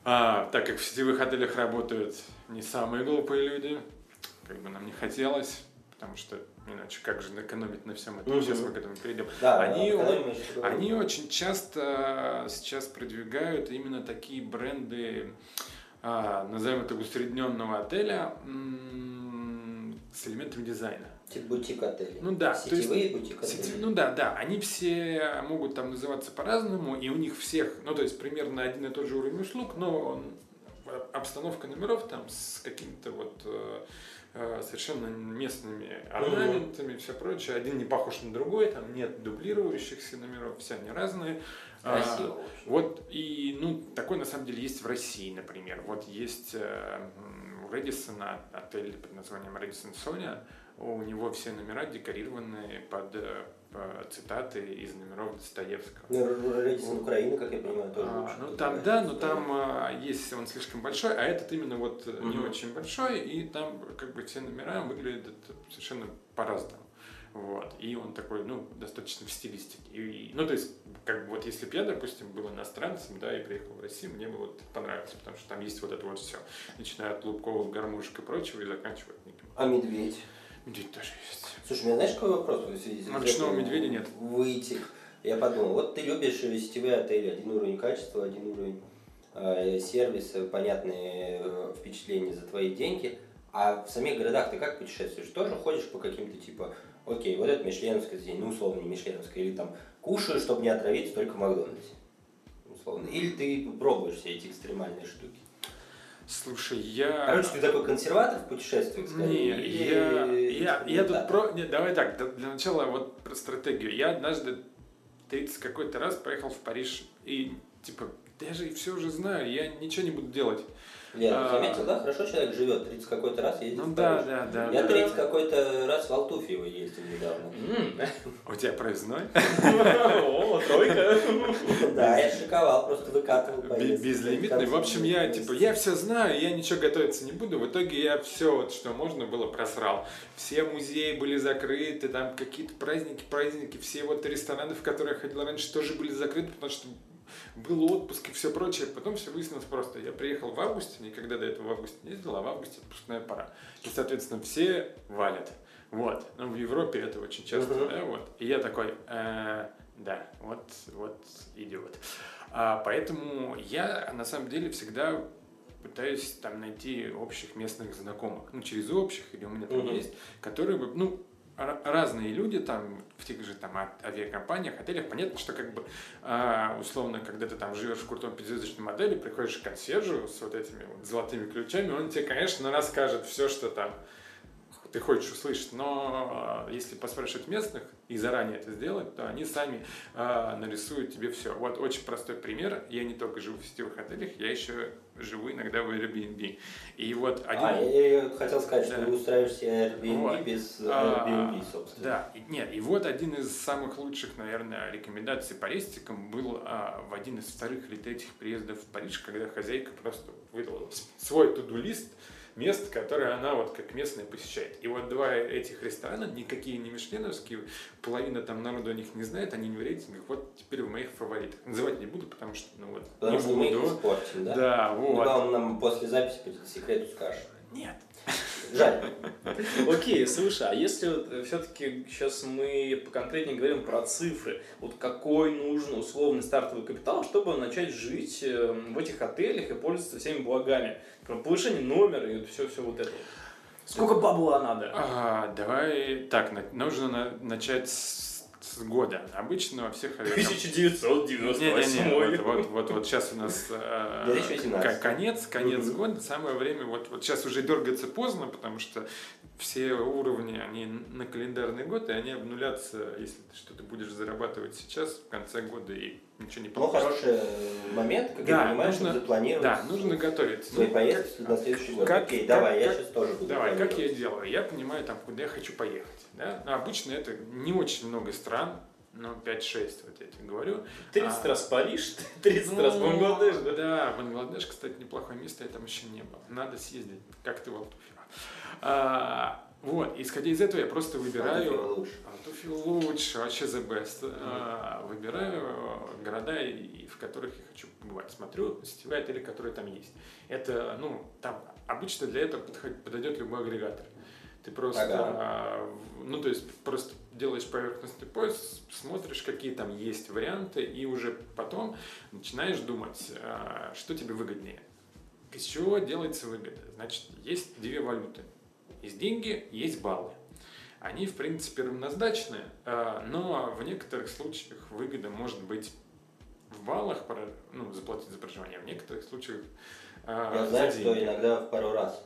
а, так как в сетевых отелях работают не самые глупые люди, как бы нам не хотелось, потому что иначе как же экономить на всем этом, Мгм. сейчас мы к этому перейдем. Да, Они да, поговорим. Они очень часто сейчас продвигают именно такие бренды, а, назовем это усредненного отеля, с элементами дизайна. Типа бутик отели. Ну да, то есть- Сетевые бутик отели. Ну да, да, они все могут там называться по-разному, и у них всех, ну то есть примерно один и тот же уровень услуг, но он, э, обстановка номеров там с какими-то вот э, совершенно местными орнаментами и все прочее. Один не похож на другой, там нет дублирующихся номеров, все они разные. А, Красиво, общем. вот и, ну, такой на самом деле есть в России, например. Вот есть э, у Редисона отель под названием Редисон Соня. У него все номера декорированы под э, э, цитаты из номеров Достоевского. Ну, Редисон Украины, как я понимаю, тоже. А, ну там да, но там а, есть он слишком большой, а этот именно вот э, не очень большой, и там как бы все номера выглядят совершенно по-разному. Вот. И он такой, ну, достаточно в стилистике. И, и- ну, то есть, как бы вот если бы я, допустим, был иностранцем, да, и приехал в Россию, мне бы вот понравилось, потому что там есть вот это вот все. Начиная от лубковых гармошек и прочего, и заканчивая неким. А медведь? Медведь тоже есть. Слушай, у меня знаешь, какой вопрос этим медведя нет. Вытек. Я подумал, вот ты любишь сетевые отели, один уровень качества, один уровень э, сервиса, понятные э, впечатления за твои деньги. А в самих городах ты как путешествуешь? Тоже ходишь по каким-то типа, окей, вот это Мишленовское день, ну условно не Мишленовское, или там кушаю, чтобы не отравиться, только в Макдональдсе. Условно. Или ты пробуешь все эти экстремальные штуки. Слушай, я... Короче, ты такой консерватор в путешествиях, Не, скорее? я, или я, я тут про... Нет, давай так, для начала вот про стратегию. Я однажды 30 какой-то раз поехал в Париж и типа, я же все уже знаю, я ничего не буду делать. Лера, А. заметил, да? Хорошо человек живет, 30 какой-то раз ездит Ну в да, Париж. да, да. Я да. 30 какой-то раз в Алтуфьево ездил недавно. У тебя проездной? [laughs] О, тройка. Да, я шиковал, просто выкатывал. Безлимитный. В общем, я типа, я все знаю, я ничего готовиться не буду. В итоге я все, вот, что можно было, просрал. Все музеи были закрыты, там какие-то праздники, праздники, все вот рестораны, в которые я ходил раньше, тоже были закрыты, потому что был отпуск и все прочее. Потом все выяснилось просто. Я приехал в августе, никогда до этого в августе не ездил, а в августе отпускная пора. И, соответственно, все валят. Вот. Ну, в Европе это очень часто, Мгм. да, вот. И я такой, «Э, да, вот, вот идиот. А, поэтому я, на самом деле, всегда пытаюсь там найти общих местных знакомых. Ну, через общих, или у меня там Мгм. есть, которые бы, ну, разные люди там в тех же там а- авиакомпаниях, отелях, понятно, что как бы а, условно, когда ты там живешь в крутом пятизвездочном отеле, приходишь к консьержу с вот этими вот золотыми ключами, он тебе, конечно, расскажет все, что там ты хочешь услышать, но э, если поспрашивать местных и заранее это сделать, то они сами э, нарисуют тебе все. Вот очень простой пример. Я не только живу в сетевых отелях, я еще живу иногда в Airbnb. И вот один... А, я, хотел сказать, что Да. ты устраиваешь себе Airbnb Вот. без А, Airbnb, собственно. Да, и- нет, и вот один из самых лучших, наверное, рекомендаций по рестикам был а, в один из вторых или третьих приездов в Париж, когда хозяйка просто выдала свой туду-лист мест, которые она вот как местная посещает. И вот два этих ресторана, никакие не мишленовские, половина там народу о них не знает, они не в рейтингах, вот теперь в моих фаворитах. Называть не буду, потому что, ну вот, Потому не что мы их буду. испортим, да? Да, вот. вам нам после записи по секрету скажешь. Нет. Жаль. Окей, слушай, а если все-таки сейчас мы поконкретнее говорим про цифры, вот какой нужен условный стартовый капитал, чтобы начать жить э, в этих отелях и пользоваться всеми благами? Прям повышение номера и все-все вот это. вот. Сколько бабла надо? А, давай так, нужно на- начать с, с года. Обычно во всех авиакомпаниях- 1998. Не-не-не, вот, вот, вот, вот сейчас у нас э, 2018. к- конец, конец года, самое время, вот, вот сейчас уже дергаться поздно, потому что все уровни, они на календарный год, и они обнулятся, если ты что-то будешь зарабатывать сейчас, в конце года, и ничего не Ну, получится. хороший момент, как Да, я понимаю, нужно- чтобы запланировать Да, нужно готовиться. свои Ну, поездки на следующий год. как- Окей, как- давай, я как- сейчас тоже буду Давай, как я делаю? Я понимаю, там, куда я хочу поехать. Да? Но обычно это не очень много стран, но 5-6, вот я тебе говорю. 30 А. раз Париж, [laughs] 30 раз Ну, Бангладеш, да? Да, Бангладеш, кстати, неплохое место, я там еще не был. Надо съездить, как ты в Алтуфьево. А, вот, исходя из этого, я просто выбираю... Лучше. Алтуфьево лучше, вообще the best. А, выбираю города, и- в которых я хочу побывать. Смотрю сетевые отели, которые там есть. Это, ну, там обычно для этого подойдет любой агрегатор. Ты просто, Ага. а, ну, то есть просто делаешь поверхностный поиск, смотришь, какие там есть варианты, и уже потом начинаешь думать, а, что тебе выгоднее. Из чего делается выгода? Значит, есть две валюты. Есть деньги, есть баллы. Они, в принципе, равнозначны, а, но в некоторых случаях выгода может быть в баллах ну, заплатить за проживание, а в некоторых случаях а, Я за знаю, что деньги. иногда в пару раз.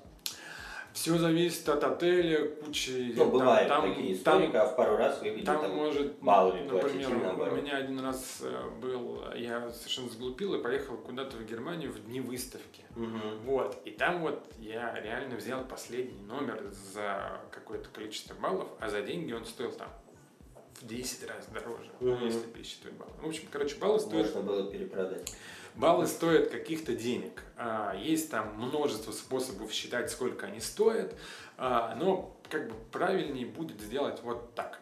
Все зависит от отеля, кучи... Ну, там- бывают там, такие там- истории, когда в пару раз выглядит там там может, мало ли платить, например, или у меня один раз э, был, я совершенно сглупил и поехал куда-то в Германию в дни выставки. Мгм. Вот, и там вот я реально взял последний номер за какое-то количество баллов, а за деньги он стоил там в 10 раз дороже, ну, если пересчитывать баллы. В общем, короче, баллы стоят Можно было перепродать. Баллы стоят каких-то денег. А, Есть там множество способов считать, сколько они стоят, а, но как бы правильнее будет сделать вот так.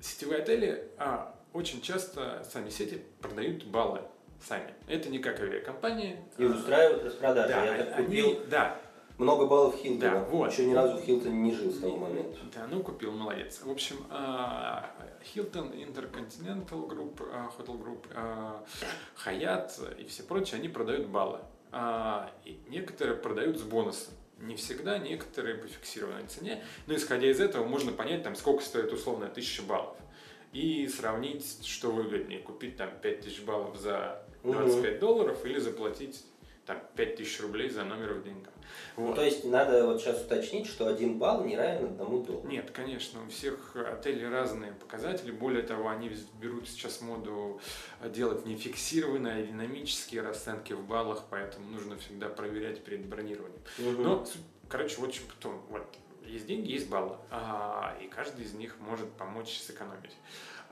Сетевые отели а, очень часто сами сети продают баллы сами. Это не как авиакомпании. И устраивают распродажи. Да, Я так они- купил да, много баллов Хилтона. Да, вот. Еще ни разу в Хилтоне не жил с того момента. Да, ну купил, молодец. В общем, а, Hilton, Intercontinental Group, а, Hotel Group, а, Hyatt и все прочие, они продают баллы. И некоторые продают с бонусом. Не всегда, некоторые по фиксированной цене. Но исходя из этого можно понять, там, сколько стоит условно 1000 баллов. И сравнить, что выгоднее, купить там 5000 баллов за 25 долларов или заплатить там 5000 рублей за номер в деньгах. Ну, Вот. то есть надо вот сейчас уточнить, что один балл не равен одному доллару. Нет, конечно, у всех отелей разные показатели. Более того, они берут сейчас моду делать не фиксированные, а динамические расценки в баллах, поэтому нужно всегда проверять перед бронированием. Мгм. Но, короче, вот чем потом, вот, есть деньги, есть баллы, а, и каждый из них может помочь сэкономить.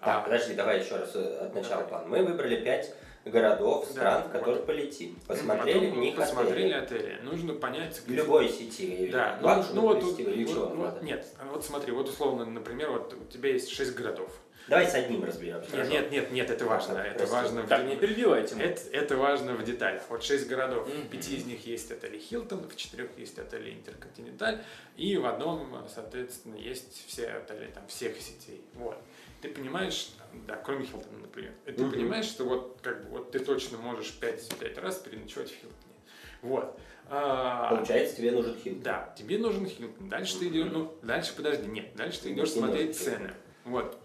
Так, А, подожди, давай еще раз э, от начала Давай. план. Мы выбрали пять городов, Да, стран, в вот. которые полетим. Посмотрели потом в них посмотрели отели. отели. Нужно понять, В любой сети. Да, ну, ну вот, или вот- чего вот- надо? нет, вот смотри, вот условно, например, вот у тебя есть шесть городов. Давай с одним разберемся. Нет, нет, нет, нет, это важно, Так, это прости. важно. в Так, не перебивайте. Это, это важно в деталях. Вот шесть городов, в пяти из них есть отели Хилтон, в четырех есть отели Интерконтиненталь, и в одном, соответственно, есть все отели там всех сетей. Вот. Ты понимаешь, да, кроме Хилтона, например, и ты Мгм. понимаешь, что вот как бы вот ты точно можешь пять, пять раз переночевать в Хилтоне. Вот. А, Получается, тебе нужен Хилтон. да, тебе нужен Хилтон. Дальше ты идешь, ну, дальше подожди, нет, дальше ты идешь Не смотреть цены. Вот.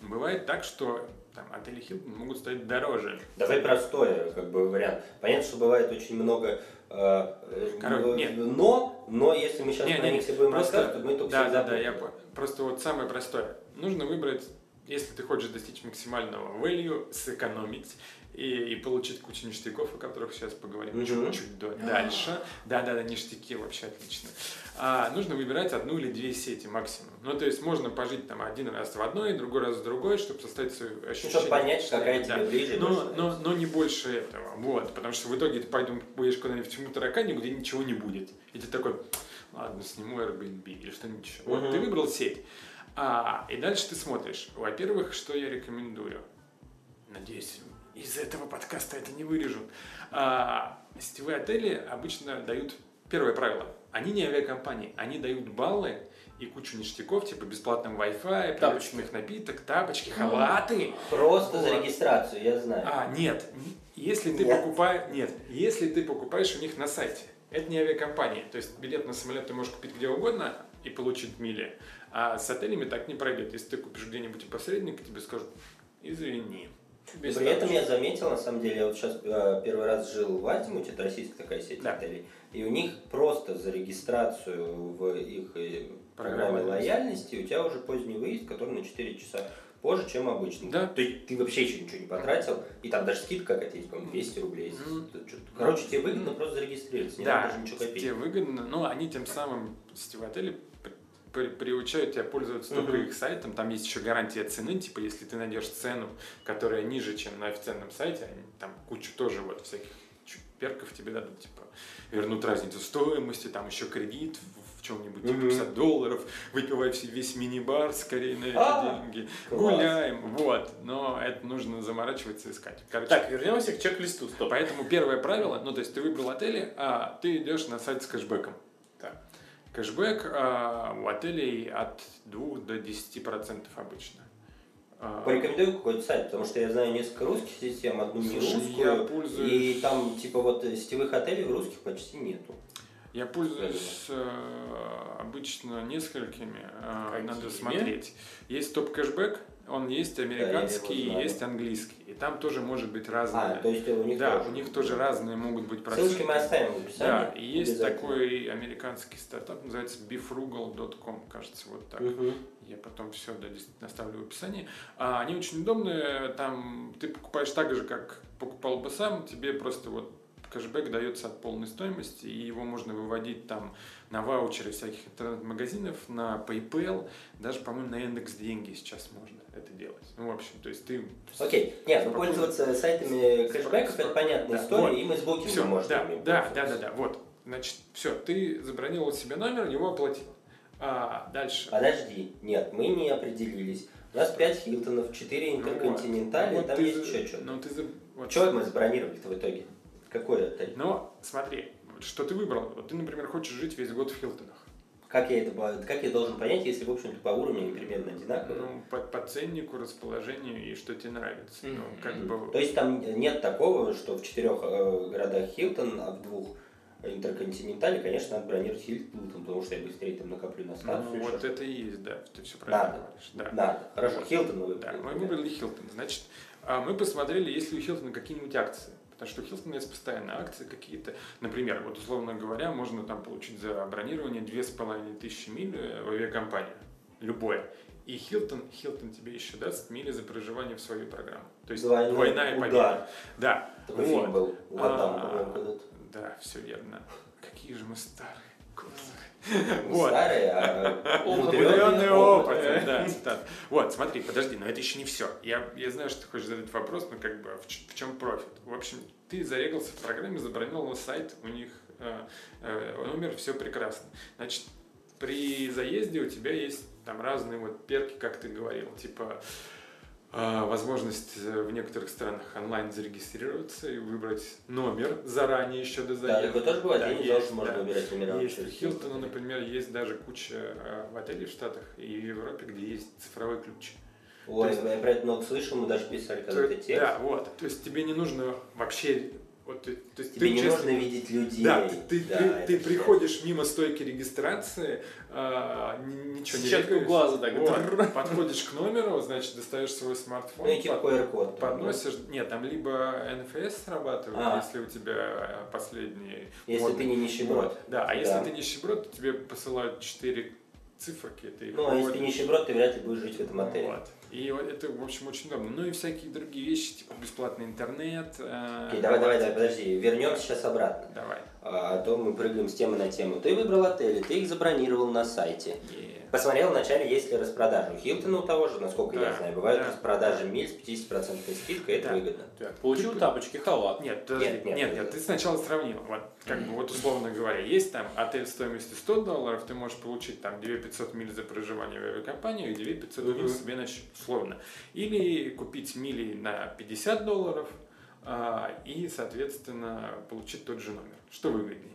Бывает так, что там отели Хилтон могут стоить дороже. Давай простой как бы вариант. Понятно, что бывает очень много э, Короче, э, нет. но, но если мы сейчас Не, про не, них все будем просто- рассказывать, то мы только Да, да, да, я понял. Просто вот самое простое. Нужно выбрать, если ты хочешь достичь максимального value, сэкономить и, и получить кучу ништяков, о которых сейчас поговорим чуть-чуть до- дальше. Да, да, да, ништяки вообще отлично. А, нужно выбирать одну или две сети максимум. Ну, то есть можно пожить там один раз в одной, другой раз в другой, чтобы составить свое Ну, ощущение. чтобы понять, какая Да. тебе ближе. Но, но, но не больше этого. Вот. Потому что в итоге ты пойдем, будешь куда-нибудь в тьму таракани, где ничего не будет. И ты такой, ладно, сниму Airbnb или что-нибудь еще. Вот ты выбрал сеть. А, и дальше ты смотришь. Во-первых, что я рекомендую. Надеюсь, из этого подкаста это не вырежут. А, сетевые отели обычно дают первое правило. Они не авиакомпании, они дают баллы и кучу ништяков, типа бесплатного Wi-Fi, привычных напиток, тапочки, халаты. Просто за Вот. регистрацию, я знаю. А, нет. Если ты покупаешь... Нет. Если ты покупаешь у них на сайте. Это не авиакомпания. То есть билет на самолет ты можешь купить где угодно и получить мили. А с отелями так не пройдет. Если ты купишь где-нибудь у посредника, тебе скажут, извини. Без При этом тапочек». я заметил, на самом деле, я вот сейчас э, первый раз жил в Азимуте, это российская такая сеть Да. отелей, и у них просто за регистрацию в их э, программе Программа лояльности у тебя уже поздний выезд, который на 4 часа позже, чем обычно. Да. То есть ты вообще еще ничего не потратил, и там даже скидка какая-то есть, по-моему, 200 рублей. Что-то- Короче, тебе выгодно просто зарегистрироваться, не надо Да, даже ничего копить. тебе выгодно, но они тем самым, сетевые отели, при- при- приучают тебя пользоваться только Мгм. их сайтом. Там есть еще гарантия цены, типа если ты найдешь цену, которая ниже, чем на официальном сайте, они там кучу тоже вот всяких перков тебе дадут, типа вернут разницу стоимости, там еще кредит в чем-нибудь, типа Мгм. 50 долларов, выпивай все- весь мини-бар скорее на эти А, деньги, гуляем, вот, но это нужно заморачиваться и искать. Короче, Так, вернемся к чек-листу. Стоп. Поэтому первое правило, ну то есть ты выбрал отели, а ты идешь на сайт с кэшбэком. Кэшбэк а, у отелей от 2 до 10% обычно. А, Порекомендую какой-то сайт, потому что я знаю несколько русских систем, одну не русскую, пользуюсь- и там типа вот э, сетевых отелей в русских почти нету. Я пользуюсь э, обычно несколькими, э, надо смотреть. Есть топ кэшбэк, он есть американский, знаю. есть английский. И там тоже может быть разное. А, то есть у них да, тоже. у них тоже разные могут быть проценты. Ссылочки мы оставим в описании. Да, и есть такой американский стартап, называется befrugal.com, кажется, вот так. Мгм. Я потом все да, действительно оставлю в описании. А, они очень удобные, там ты покупаешь так же, как покупал бы сам, тебе просто вот кэшбэк дается от полной стоимости, и его можно выводить там на ваучеры всяких интернет-магазинов, на PayPal, даже, по-моему, на Яндекс деньги сейчас можно это делать. Ну, в общем, то есть ты... Окей, нет, ну пользоваться сайтами кэшбэков это понятная Да, история, вот. и мы с букингом Все, можем да, да, да, да, да, вот. Значит, все, ты забронировал себе номер, его оплатил. А дальше. Подожди, нет, мы не определились. У нас 5 Хилтонов, 4 Ну вот. интерконтинентали, Вот там ты есть еще что-то. Ну, ты вот Чего мы забронировали-то в итоге? Какой отель? Но смотри, что ты выбрал. Вот ты, например, хочешь жить весь год в Хилтонах. Как я, это, как я должен понять, если, в общем-то, по уровню примерно одинаковые? Ну, по, по ценнику, расположению и что тебе нравится. Ну, Мгм. как бы... То есть там нет такого, что в четырех э, городах Хилтон, а в двух интерконтинентале, конечно, надо бронировать Хилтон, потому что я быстрее там накоплю на статус. Ну, вот что-то. это и есть, да, ты все правильно Надо. говоришь. Да. Надо. Хорошо. Хилтон мы Да, выбрали. мы выбрали Хилтон. Значит, а мы посмотрели, есть ли у Хилтона какие-нибудь акции. Потому что у Хилтона есть постоянно акции какие-то. Например, вот условно говоря, можно там получить за бронирование 2500 миль в авиакомпанию. Любое. И Хилтон, Хилтон тебе еще даст мили за проживание в свою программу. То есть двойная удар. победа. Да. Такой Вот. фильм был. Ладам, А, по-моему, когда-то. Да, все верно. Какие же мы старые. Господи. Не Вот. старый, а [laughs] Умудренный опыт. опыт. Да, [laughs] цитата. Вот, смотри, подожди, но это еще не все. Я, я знаю, что ты хочешь задать вопрос, но как бы в, чем профит? В общем, ты зарегался в программе, забронировал сайт, у них э, э, номер, все прекрасно. Значит, при заезде у тебя есть там разные вот перки, как ты говорил, типа возможность э, в некоторых странах онлайн зарегистрироваться и выбрать номер заранее еще до Да, заезда. такое тоже бывает, Да, есть, что можно да. выбирать номера. Есть. У Хилтона, например, есть даже куча э, в отелей в Штатах и в Европе, где есть цифровой ключ. Ой, есть- я про это много слышал, мы даже писали когда-то То- текст. да, вот. То есть тебе не нужно вообще... Вот, ты- то есть Тебе ты не честно- нужно видеть людей. Да, ты, ты, Да, ты- ты приходишь мимо стойки регистрации, а, ни- ничего не Сетку регаешь. глаза так. Вот, подходишь к номеру, значит, достаешь свой смартфон, Ну и QR-код. подносишь... Нет, там либо НФС срабатывает, А. если у тебя последний... да. Если модный. ты не нищеброд. Вот, Да, а если Да. ты нищеброд, то тебе посылают 4 циферки, ты Ну, а если ты нищеброд, ты вряд ли будешь жить в этом отеле. Вот. И это, в общем, очень удобно. Ну и всякие другие вещи, типа бесплатный интернет. э, Окей, давай, давай, давай, подожди, вернемся сейчас обратно. Давай. А, то мы прыгаем с темы на тему. Ты выбрал отели, ты их забронировал на сайте. Е. Посмотрел вначале, есть ли распродажа. У Хилтона у того же, насколько я Да, знаю, бывают да. распродажи миль с 50% скидкой, это Да. выгодно. Так, получил тапочки, халат. Нет, подожди, Нет, нет, нет, нет, ты сначала сравнил. Вот, как бы, вот условно говоря, есть там отель стоимостью 100 долларов, ты можешь получить там 2500 миль за проживание в авиакомпанию и 2500 миль Мгм. себе на счет, условно. Или купить мили на 50 долларов а, и, соответственно, получить тот же номер. Что выгоднее?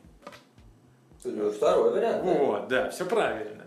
Ну, Второй вариант. да. Вот, да, все правильно.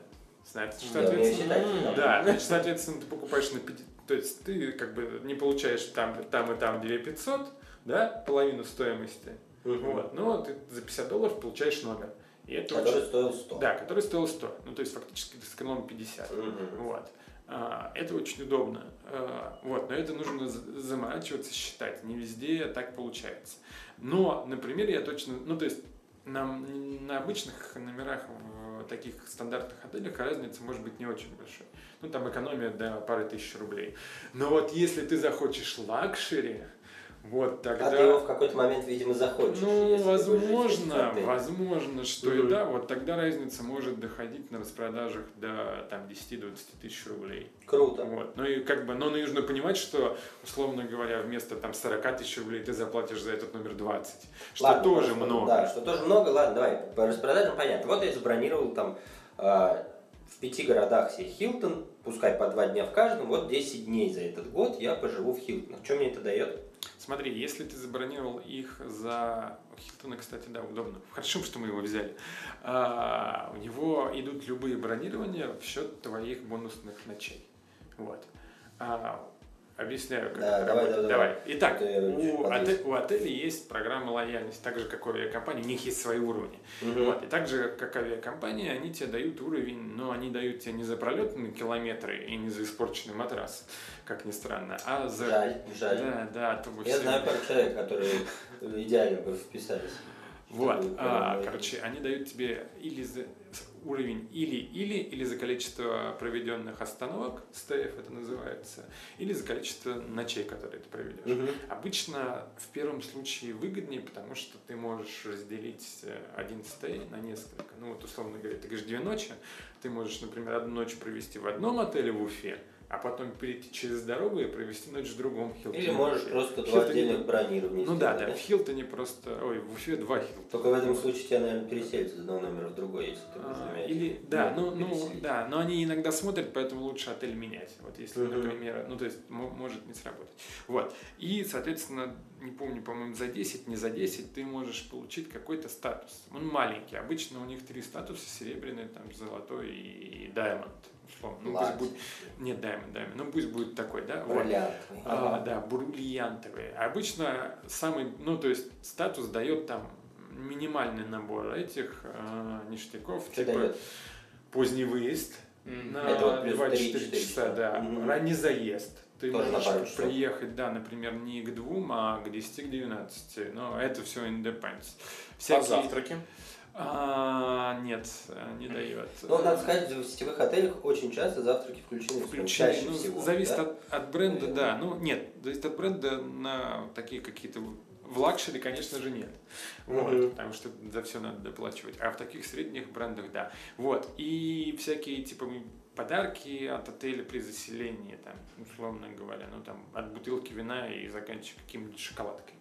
Значит, Я умею соответственно, считать. да, значит, соответственно, ты покупаешь на 50, то есть ты как бы не получаешь там, там и там 2500, да, половину стоимости, Мгм. вот, но ты за 50 долларов получаешь номер. И это Который очень- стоил 100. да, который стоил 100, ну то есть фактически ты сэкономил 50. Мгм. Вот. А, Это очень удобно. А, Вот. Но это нужно за- заморачиваться, считать. Не везде так получается. Но, например, я точно... Ну, то есть на, на обычных номерах в таких стандартных отелях разница может быть не очень большой. Ну, там экономия до пары тысяч рублей. Но вот если ты захочешь luxury, вот тогда... А ты его в какой-то момент, видимо, захочешь. Ну, возможно, возможно, что и да, вот тогда разница может доходить на распродажах до там 10-20 тысяч рублей. Круто. Вот. Ну и как бы, но нужно понимать, что, условно говоря, вместо там 40 тысяч рублей ты заплатишь за этот номер 20. Что Ладно, тоже просто, много. Да, что тоже много. Ладно, давай, по распродажам понятно. Вот я забронировал там а, в пяти городах себе Хилтон, пускай по два дня в каждом, вот 10 дней за этот год я поживу в Хилтонах. Что мне это дает? Смотри, если ты забронировал их за... Хилтона, кстати, да, удобно. Хорошо, что мы его взяли. А, у него идут любые бронирования в счет твоих бонусных ночей. Вот. А, объясняю, как Да, это давай, работает. давай, давай. Итак, у, подвис. оте- у отелей есть программа лояльности, так же, как у авиакомпаний, у них есть свои уровни. Мгм. Вот. И так же, как авиакомпании, они тебе дают уровень, но они дают тебе не за пролетные километры и не за испорченный матрас, как ни странно, а за... Жаль, жаль. Да, да, то Я все- знаю пару человек, которые идеально бы вписались. Вот, а, короче, они дают тебе или за уровень или-или, или за количество проведенных остановок, стеев это называется, или за количество ночей, которые ты проведешь. Мгм. Обычно в первом случае выгоднее, потому что ты можешь разделить э, один стей на несколько. Ну вот, условно говоря, ты говоришь две ночи, ты можешь, например, одну ночь провести в одном отеле в Уфе, а потом перейти через дорогу и провести ночь в другом Хилтоне. Или можешь просто два отдельных бронирования Ну да, сделать, да, в Хилтоне просто, ой, в Уфе два Хилтона. Только в этом случае тебя, наверное, переселят из одного номера в другой, если ты будешь А, менять. Или, да, ну, ну, переселить. да, но они иногда смотрят, поэтому лучше отель менять. Вот если, например, ну, то есть, мо- может не сработать. Вот. И, соответственно, не помню, по-моему, за 10, не за 10 ты можешь получить какой-то статус. Он маленький. Обычно у них три статуса, серебряный, там, золотой и даймонд. Ну, пусть будет... Нет, даймонд, даймонд. Ну, пусть будет такой, да? Вот. Бриллиантовый. А, да, бриллиантовые. Обычно самый, ну, то есть статус дает там минимальный набор этих э, ништяков, Что типа дает? поздний выезд на Это вот плюс 24 3-4 часа, да, Мгм. ранний заезд. Ты Тоже можешь приехать, да, например, не к двум, а к 10, к 12. Но это все independence. Всякие... завтраки? А, нет, э, не дает. Ну, надо сказать, в сетевых отелях очень часто завтраки включены. Включены. Ну, всего. зависит да? от, от бренда, Наверное. да. Ну, нет, зависит от бренда на такие какие-то... В luxury, конечно же, нет. Вот, Мгм. потому что за все надо доплачивать. А в таких средних брендах, да. Вот. И всякие, типа, подарки от отеля при заселении, там, условно говоря, ну, там, от бутылки вина и заканчивая каким-нибудь шоколадкой.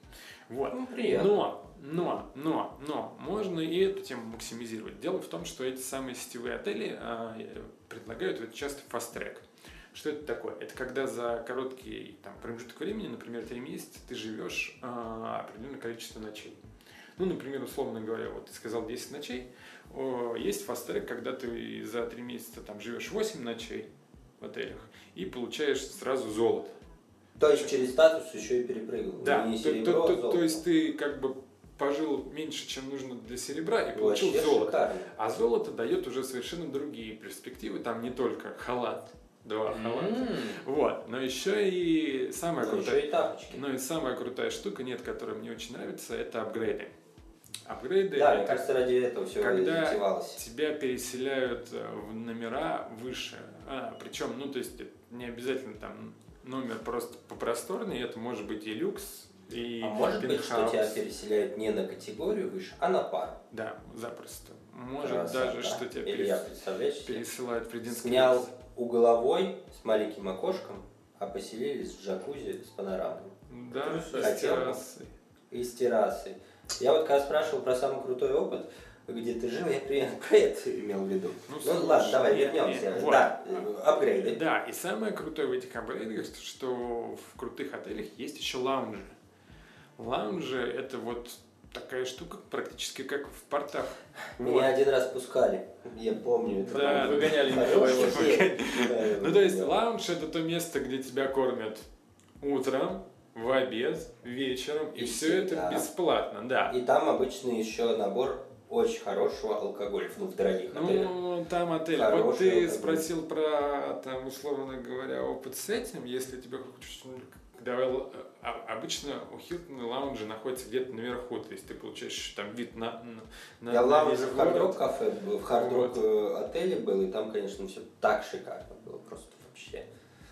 Вот. Ну, приятно. Но, но, но, но, можно и эту тему максимизировать. Дело в том, что эти самые сетевые отели а, э, предлагают вот часто fast track. Что это такое? Это когда за короткий там, промежуток времени, например, 3 месяца, ты живешь а, определенное количество ночей. Ну, например, условно говоря, вот ты сказал 10 ночей, о, есть фаст-трек, когда ты за 3 месяца там живешь 8 ночей в отелях и получаешь сразу золото. То есть через статус еще и перепрыгнул. Да, Не то, серебро, то- то- золото. то есть ты как бы пожил меньше, чем нужно для серебра и получил Вообще золото. шикарно. А золото дает уже совершенно другие перспективы, там не только халат, два халата. М. Вот, но еще и самая Ну, крутая, еще и тапочки. ну и самая крутая штука, нет, которая мне очень нравится, это апгрейды. Апгрейды Да, мне кажется, ради этого все когда затевалось. тебя переселяют э, в номера выше. А, причем, ну, то есть, не обязательно там номер просто попросторнее, это может быть и люкс, и А может быть, что тебя переселяют не на категорию выше, а на пару? Да, запросто. Может Красота. даже, что тебя Или перес- я, пересылают в президентский снял офис. угловой с маленьким окошком, а поселились в джакузи с панорамой. Да, с Хотел бы. террасой. И с террасой. Я вот когда спрашивал про самый крутой опыт, где ты жил, я примерно про это имел в виду. Ну, Ну, слушай, ладно, давай не- вернемся. не, вот. Да, апгрейды. Да, и самое крутое в этих апгрейдах, что в крутых отелях есть еще лаунжи. Лаунжи это вот такая штука практически как в портах. Меня Вот. один раз пускали, я помню. это Да, выгоняли Ну то есть лаунж это то место, где тебя кормят утром, в обед, вечером, и, И все это бесплатно, да. И там обычно еще набор очень хорошего алкоголя, ну, в дорогих отелях. Ну, там отель. Вот ты алкоголь. спросил про, там, условно говоря, опыт с этим. Если тебе ну, давай, л- а- обычно у Хилтона лаунжи находятся где-то наверху, то есть ты получаешь там вид на, на, Я на лаунже весь в Хард город. Рок кафе, был, в Хард Рок э, отеле был, и там, конечно, все так шикарно было, просто вообще.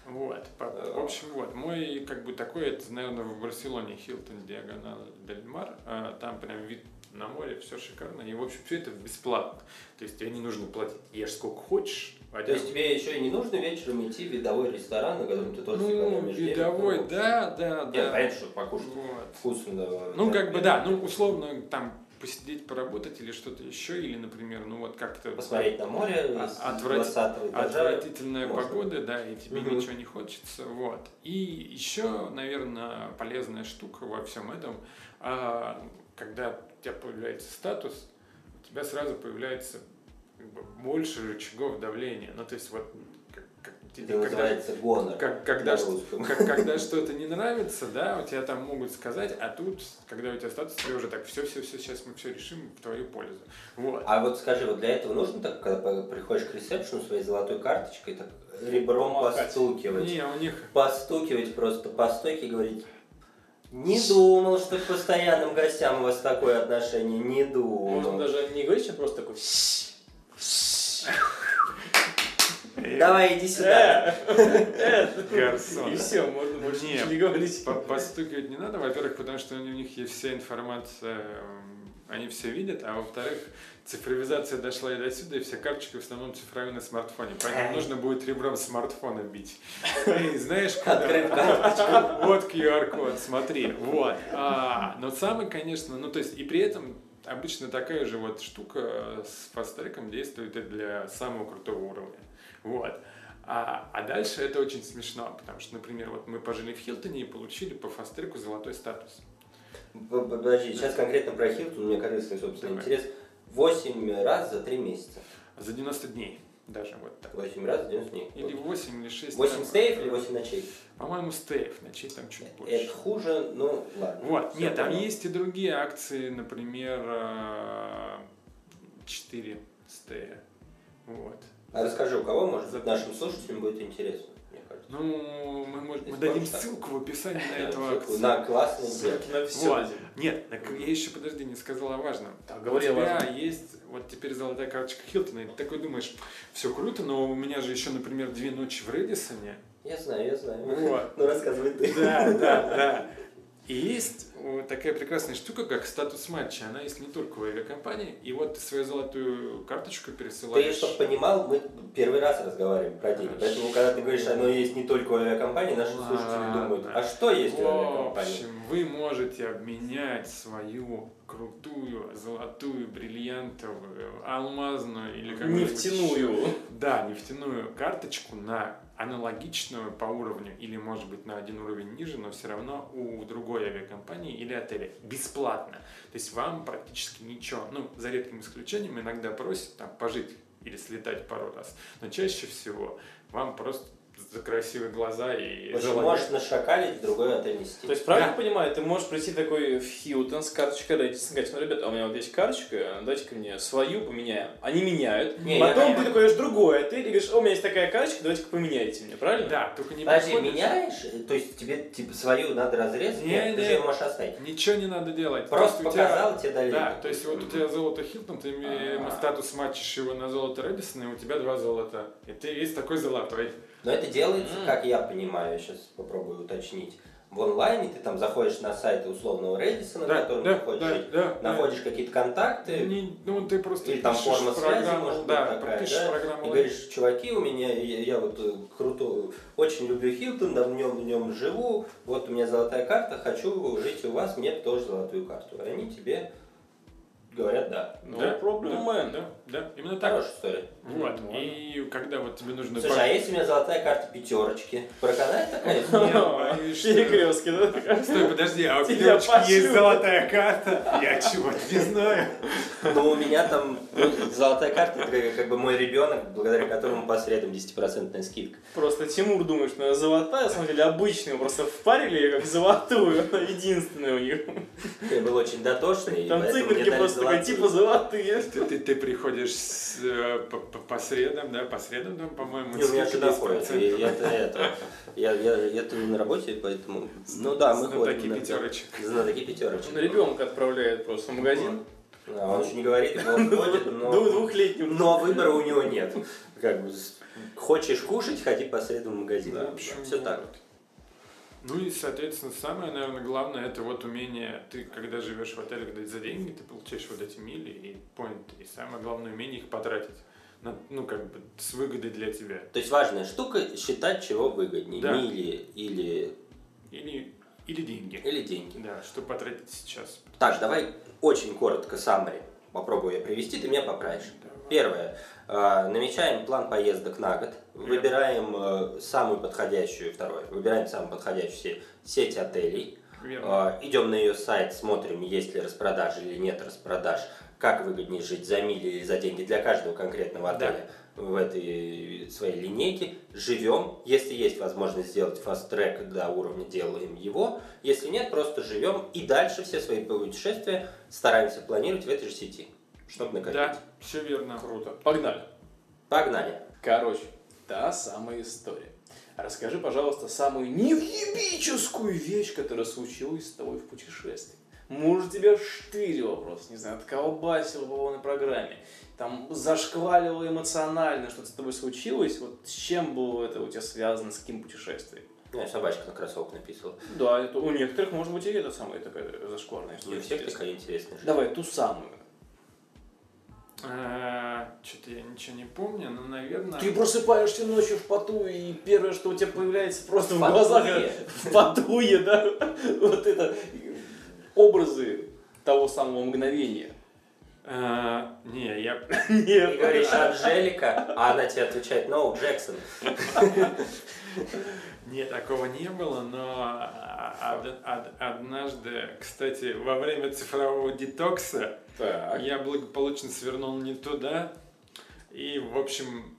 Вот, Да. в общем, вот, мой, как бы, такой, это, наверное, в Барселоне Хилтон Диагонал Дель Мар, а, там прям вид на море, все шикарно, и, в общем, все это бесплатно, то есть тебе не нужно платить, ешь сколько хочешь, То есть тебе еще и не нужно вечером идти в видовой ресторан, на котором ты тоже ну, сэкономишь денег, видовой, ну, да, да, Нет, да. понятно, что покушать Вот. вкусно. да, Ну, да, как бы, нет. да, ну, условно, там, посидеть, поработать или что-то еще, или, например, ну, вот как-то... Посмотреть на море А- с отврати- 20 этажа. Отвратительная можно. погода, да, и тебе Мгм. ничего не хочется, вот. И еще, наверное, полезная штука во всем этом, а, когда у тебя появляется статус, у тебя сразу появляется как бы, больше рычагов давления. Ну, то есть вот как, как тебе, Это когда, гонор. как- когда, как- когда [laughs] что-то не нравится, да, у тебя там могут сказать, а тут, когда у тебя статус, тебе уже так, все, все, все, сейчас мы все решим в твою пользу. Вот. А вот скажи, вот для этого нужно так, когда приходишь к ресепшену своей золотой карточкой, так ребром Помахать. постукивать? Не, у них Постукивать просто по стойке говорить, Не думал, что к постоянным гостям у вас такое отношение. Не думал. Можно даже не говорить, а просто такой... Давай, иди сюда. Гарсон. И все, можно больше Не, ничего не говорить. По- Постукивать не надо, во-первых, потому что у них есть вся информация, они все видят, а во-вторых, цифровизация дошла и до сюда, и все карточки в основном цифровые на смартфоне, поэтому нужно будет ребром смартфона бить. [laughs] И знаешь, куда? [laughs] Вот QR-код, смотри, вот. А, но самый, конечно, ну то есть, и при этом обычно такая же вот штука с фастреком действует и для самого крутого уровня. Вот. А, а дальше это очень смешно, потому что, например, вот мы пожили в Хилтоне и получили по фастреку золотой статус. Подожди, сейчас конкретно про Хилтон, у меня корыстный собственный Давай. интерес. Восемь раз за три месяца. За 90 дней даже вот так. Восемь раз за 90 дней. Или 8, или 6. Восемь стейв или восемь ночей? По-моему, стейв, ночей там чуть больше. Это хуже, ну ладно. Вот, нет, там понял. есть и другие акции, например, э, 4 стея. Вот. А расскажи, у кого, может За- нашим слушателям будет интересно. Ну, мы, можем, мы дадим ссылку в описании на эту акцию. На классный. Ссылки на все. Вот. Нет, так я еще, подожди, не сказал о важном. Так, у говори о тебя есть вот теперь золотая карточка Хилтона, и ты такой думаешь, все круто, но у меня же еще, например, две ночи в Редисоне. Я знаю, я знаю. Вот. Ну рассказывай ты. Да, да, да. [laughs] И есть такая прекрасная штука, как статус матча. Она есть не только в авиакомпании. И вот ты свою золотую карточку Ты, пересылаешь. чтобы понимал, мы первый раз разговариваем про деньги. Поэтому, когда ты говоришь, оно есть не только у авиакомпании, наши слушатели Ладно. думают, а что есть у В авиакомпании? общем, вы можете обменять свою крутую, золотую, бриллиантовую, алмазную или какую-нибудь Нефтяную. Да, нефтяную карточку на аналогичную по уровню или, может быть, на один уровень ниже, но все равно у другой авиакомпании или отеля бесплатно. То есть вам практически ничего, ну, за редким исключением, иногда просят там пожить или слетать пару раз, но чаще всего вам просто за красивые глаза и общем, желание- можешь нашакалить другой отель нести. То есть, правильно Да. понимаю, ты можешь прийти такой в Хилтон с карточкой и сказать, ну, ребята, у меня вот есть карточка, дайте-ка мне свою поменяем. Они меняют. Не, Потом ты такой отель и говоришь, «О, у меня есть такая карточка, давайте-ка поменяйте мне, правильно? Да, только не Подожди, меняешь? То есть тебе типа свою надо разрезать? Не, Нет, ты не. же ее можешь оставить. Ничего не надо делать. Просто То есть у тебя- показал, тебе дали. Да, то есть вот у тебя золото Хилтон, ты А. статус матчишь его на золото Редисон, и у тебя два золота. И ты весь такой золотой. Но это делается, М. как я понимаю, я сейчас попробую уточнить. В онлайне ты там заходишь на сайт условного Редисона, в Да, котором да, ты хочешь да, да, да. находишь какие-то контакты, Не- ну, ты просто или там форма связи, может быть, да, такая, пишешь да, программу и говоришь, чуваки, у меня, я, я вот э, крутой, очень люблю Хилтон, да, в нем, в нем живу, вот у меня золотая карта, хочу жить у вас, мне тоже золотую карту. И они тебе говорят да. No да, problem, да, man. да, да, именно так. Хорошая история. Вот. Ну, И когда вот тебе нужно... Слушай, а если у меня золотая карта пятерочки, проканает такая [laughs] Перекрестки, [laughs] да? Стой, подожди, а у Тебя девочки есть золотая карта? Я чего-то не знаю. Ну, у меня там ну, золотая карта, это как, бы мой ребенок, благодаря которому по средам 10% скидка. Просто Тимур думает, что она золотая, на самом деле обычную, просто впарили ее как золотую, [laughs] она единственная у них. Я был очень дотошный, и Там поэтому мне дали просто такой, типа золотые. Ты, ты, ты приходишь с, э, по, по- по средам, да, по средам там, по-моему, Не, у меня скидка жена ходит, и 10%. это, это, я, я, я-то не на работе, поэтому, ну да, мы ходим. Знатоки пятерочек. Знатоки пятерочек. Он ребенка отправляет просто в магазин. А он еще не говорит, он ходит, [laughs] но, Двухлетним. но выбора у него нет. Как бы, хочешь кушать, ходи по средам в магазин. Да, В общем, все так. вот. Ну и, соответственно, самое, наверное, главное, это вот умение, ты, когда живешь в отеле, когда за деньги, ты получаешь вот эти мили и поинты, и самое главное, умение их потратить, на, ну, как бы, с выгодой для тебя. То есть важная штука считать, чего выгоднее. Да. Мили или, Или, или деньги. или деньги. Да, что потратить сейчас. Так, давай очень коротко саммари. Попробую я привести, ты меня поправишь. Первое. Э, Намечаем план поездок на год. Выбираем э, самую подходящую, второе. Выбираем самую подходящую се- сеть отелей. Верно. Э, Идем на ее сайт, смотрим, есть ли распродажи или нет распродаж. Как выгоднее жить за мили или за деньги для каждого конкретного Да. отеля в этой своей линейке. Живем. Если есть возможность сделать фаст-трек до уровня, делаем его. Если нет, просто живем. И дальше все свои путешествия стараемся планировать в этой же сети. Чтобы накопить. Да, все верно. Круто. Погнали. Погнали. Короче, та самая история. Расскажи, пожалуйста, самую невъебическую вещь, которая случилась с тобой в путешествии. Может, тебя штырило просто, не знаю, отколбасило в полной программе. Там зашкваливало эмоционально, что-то с тобой случилось. Вот с чем было это у тебя связано, с каким путешествием? Ну, я собачка на кроссовок написала. Да, это у некоторых может быть и это самая такая зашкварная Не история. у всех такая интересная жизнь. Давай ту самую. Что-то я ничего не помню, но, наверное... Ты просыпаешься ночью в поту, и первое, что у тебя появляется просто в Фатуе. глазах, [laughs] в потуе, да, вот это образы того самого мгновения. А, не, я... [laughs] Ты Нет, говоришь Анжелика, а она тебе отвечает, no, Джексон. [laughs] Нет, такого не было, но од- од- однажды, кстати, во время цифрового детокса Так. я благополучно свернул не туда. И, в общем,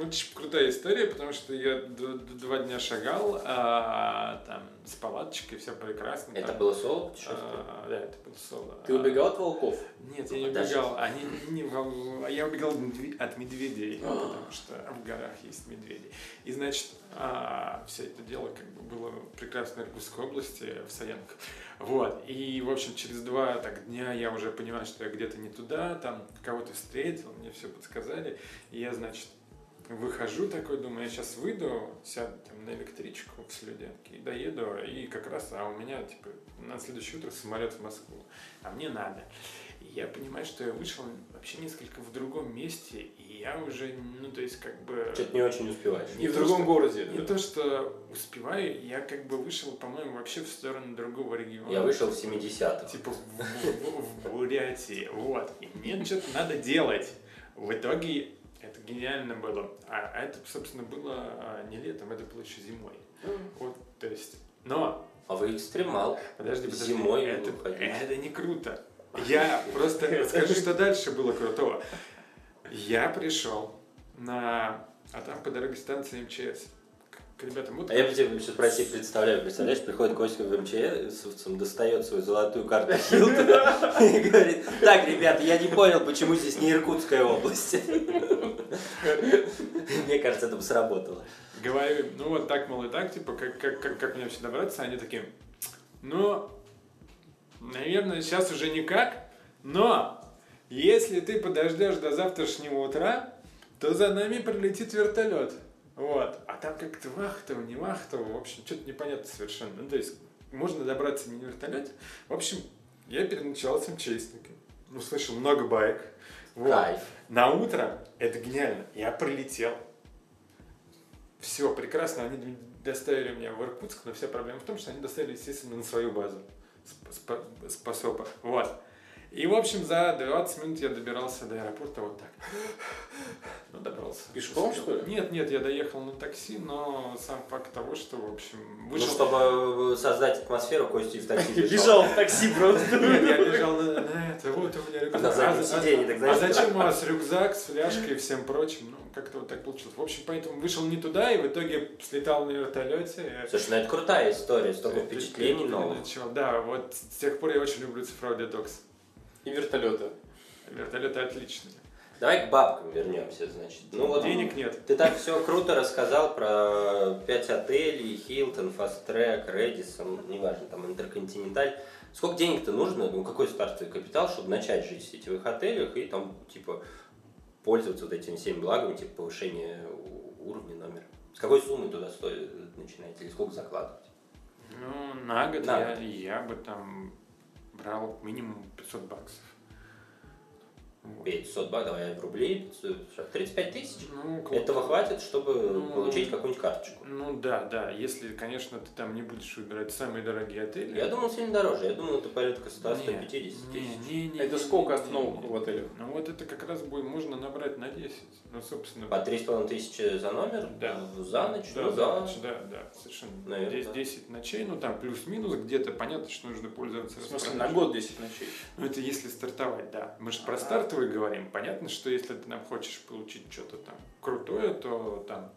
очень крутая история, потому что я два дня шагал, а, там, с палаточкой, все прекрасно. Это там. было соло? А, да, это было соло. Ты убегал от волков? Нет, я не Подожди. убегал. Они не, я убегал от медве- от медведей, А. потому что в горах есть медведи. И значит, все это дело как бы было в прекрасной Иркутской области, в Саянках. Вот. И, в общем, через два так, дня я уже понимаю, что я где-то не туда, там кого-то встретил, мне все подсказали. И я, значит, выхожу такой, думаю, я сейчас выйду, сяду там на электричку в Слюденке и доеду, и как раз, а у меня, типа, на следующее утро самолет в Москву, а мне надо. И я понимаю, что я вышел вообще несколько в другом месте, и я уже, ну, то есть, как бы... Что-то не очень успеваешь. И в то, другом что- городе. Не то, что успеваю, я как бы вышел, по-моему, вообще в сторону другого региона. Я вышел в 70-х. Типа в, в- в Бурятии, вот. И мне что-то надо делать. В итоге гениально было. А это, собственно, было а, не летом, это было еще зимой. Вот, то есть... Но, А вы экстремал. подожди, подожди. Зимой это, это не круто. Я просто [laughs] расскажу, что дальше было крутого. Я пришел на... А там по дороге станции МЧС. К, ребятам, вот А я бы тебе сейчас пройти представляю, представляешь, приходит Костя в МЧС, достает свою золотую карту Хилтона [laughs] и говорит, так, ребята, я не понял, почему здесь не Иркутская область. Мне кажется, это бы сработало. говорю, ну вот так, мол, и так, типа, как, как, как, как мне вообще добраться, они такие, ну, наверное, сейчас уже никак, но если ты подождешь до завтрашнего утра, то за нами прилетит вертолет. Вот. А там как-то вахтово, не вахтово, в общем, что-то непонятно совершенно. Ну, то есть, можно добраться не на вертолете. В общем, я переночевал с МЧСниками. Услышал много байк. Вот. Кайф. На утро это гениально. Я прилетел. Все, прекрасно. Они доставили меня в Иркутск, но вся проблема в том, что они доставили, естественно, на свою базу. Сп- спа- Спасопа. Вот. И, в общем, за 20 минут я добирался до аэропорта вот так. [gasps] Ну, добрался. Пешком, что ли? Нет, нет, я доехал на такси, но сам факт того, что, в общем, Ну, вышел... чтобы создать атмосферу, Костя в такси [laughs] бежал. Бежал в такси [laughs] просто. Нет, я [laughs] бежал на, на это, вот у меня рюкзак. А за- сиденье, так знаешь, А зачем у вас рюкзак с фляжкой и всем прочим? Ну, как-то вот так получилось. В общем, поэтому вышел не туда и в итоге слетал на вертолете. Слушай, ну это крутая история, столько Э, впечатлений новых. Да, вот с тех пор я очень люблю цифровой детокс. И вертолеты. Вертолеты отличные. Давай к бабкам вернемся, значит. Ну вот Денег нет. Ты так все круто рассказал про 5 отелей, Хилтон, Фастрек, Редисон, неважно, там Интерконтиненталь. Сколько денег-то нужно, ну какой стартовый капитал, чтобы начать жить в сетевых отелях и там, типа, пользоваться вот этими всеми благами, типа повышение уровня номера? С какой суммы туда стоит начинать или сколько закладывать? Ну, на год На я, год. я бы там брал минимум 500 баксов. Вот. 500 баксов, давай в рубли, 35 тысяч. Ну, Этого хватит, чтобы Ну, получить какую-нибудь карточку. Ну да, да, если, конечно, ты там не будешь выбирать самые дорогие отели. Я думал, сильно дороже. Я думал, это порядка 100-150 Не, тысяч. не, не, не, Это не, сколько не, остановок не, в отелях? Ну вот это как раз будет можно набрать на 10. Ну, собственно. По 3,5 тысячи за номер? Да. За ночь? да, ну за да. ночь, да, да, совершенно. Наверное, Здесь да. 10 ночей, ну там плюс-минус, где-то понятно, что нужно пользоваться В смысле, на год 10 ночей. Ну это если стартовать, да. Мы же про Ага. Стартовый говорим. Понятно, что если ты нам хочешь получить что-то там крутое, то там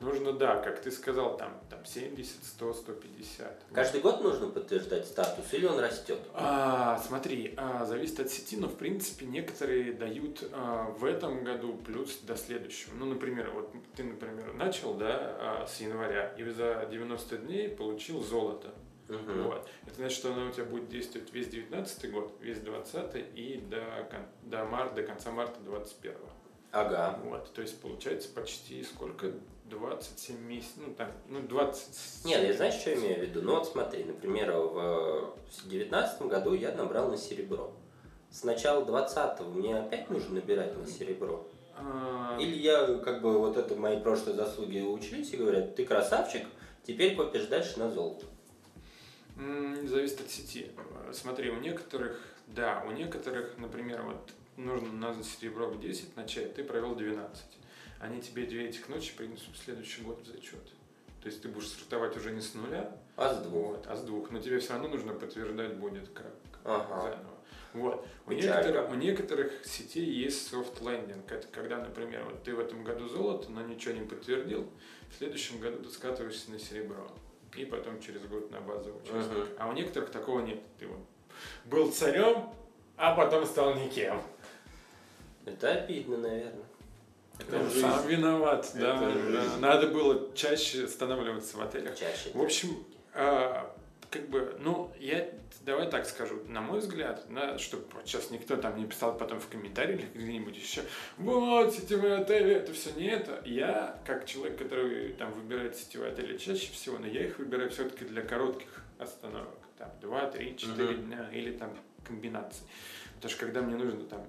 нужно, да, как ты сказал, там, там 70, 100, 150. Каждый год нужно подтверждать статус или он растет? А, смотри, а, зависит от сети, но в принципе некоторые дают а, в этом году плюс до следующего. Ну, например, вот ты, например, начал, да, а, с января и за 90 дней получил золото. Мгм. Вот. Это значит, что оно у тебя будет действовать весь 19 год, весь 20 и до, до марта, до конца марта 21 Ага. Вот. То есть получается почти сколько? 27 месяцев, ну там, ну 20... Нет, я знаешь, что имею в виду? Ну вот смотри, например, в девятнадцатом году я набрал на серебро. С начала 20 мне опять нужно набирать на серебро? А, Или я, как бы, вот это мои прошлые заслуги учились и говорят, ты красавчик, теперь копишь дальше на золото. Зависит от сети. Смотри, у некоторых, да, у некоторых, например, вот нужно на серебро в 10 начать, ты провел 12. Они тебе две этих ночи принесут в следующий год в зачет. То есть ты будешь стартовать уже не с нуля, А с двух? вот, а с двух. Но тебе все равно нужно подтверждать будет как Ага. заново. Вот. У некоторых, у некоторых сетей есть soft landing. Это когда, например, вот ты в этом году золото, но ничего не подтвердил, в следующем году ты скатываешься на серебро. И потом через год на базовый участок. Мгм. А у некоторых такого нет. Ты вот был царем, а потом стал никем. Это обидно, наверное. Это Ну, жизнь. Сам виноват, Это да, жизнь. да. Надо было чаще останавливаться в отелях. Чаще. В общем, а, как бы, ну, я давай так скажу, на мой взгляд, да, чтобы сейчас никто там не писал потом в комментариях или где-нибудь еще, вот, сетевые отели, это все не это. Я, как человек, который там выбирает сетевые отели чаще всего, но я их выбираю все-таки для коротких остановок, там, 2, 3, 4 Мгм. дня или там комбинаций. Потому что когда мне нужно там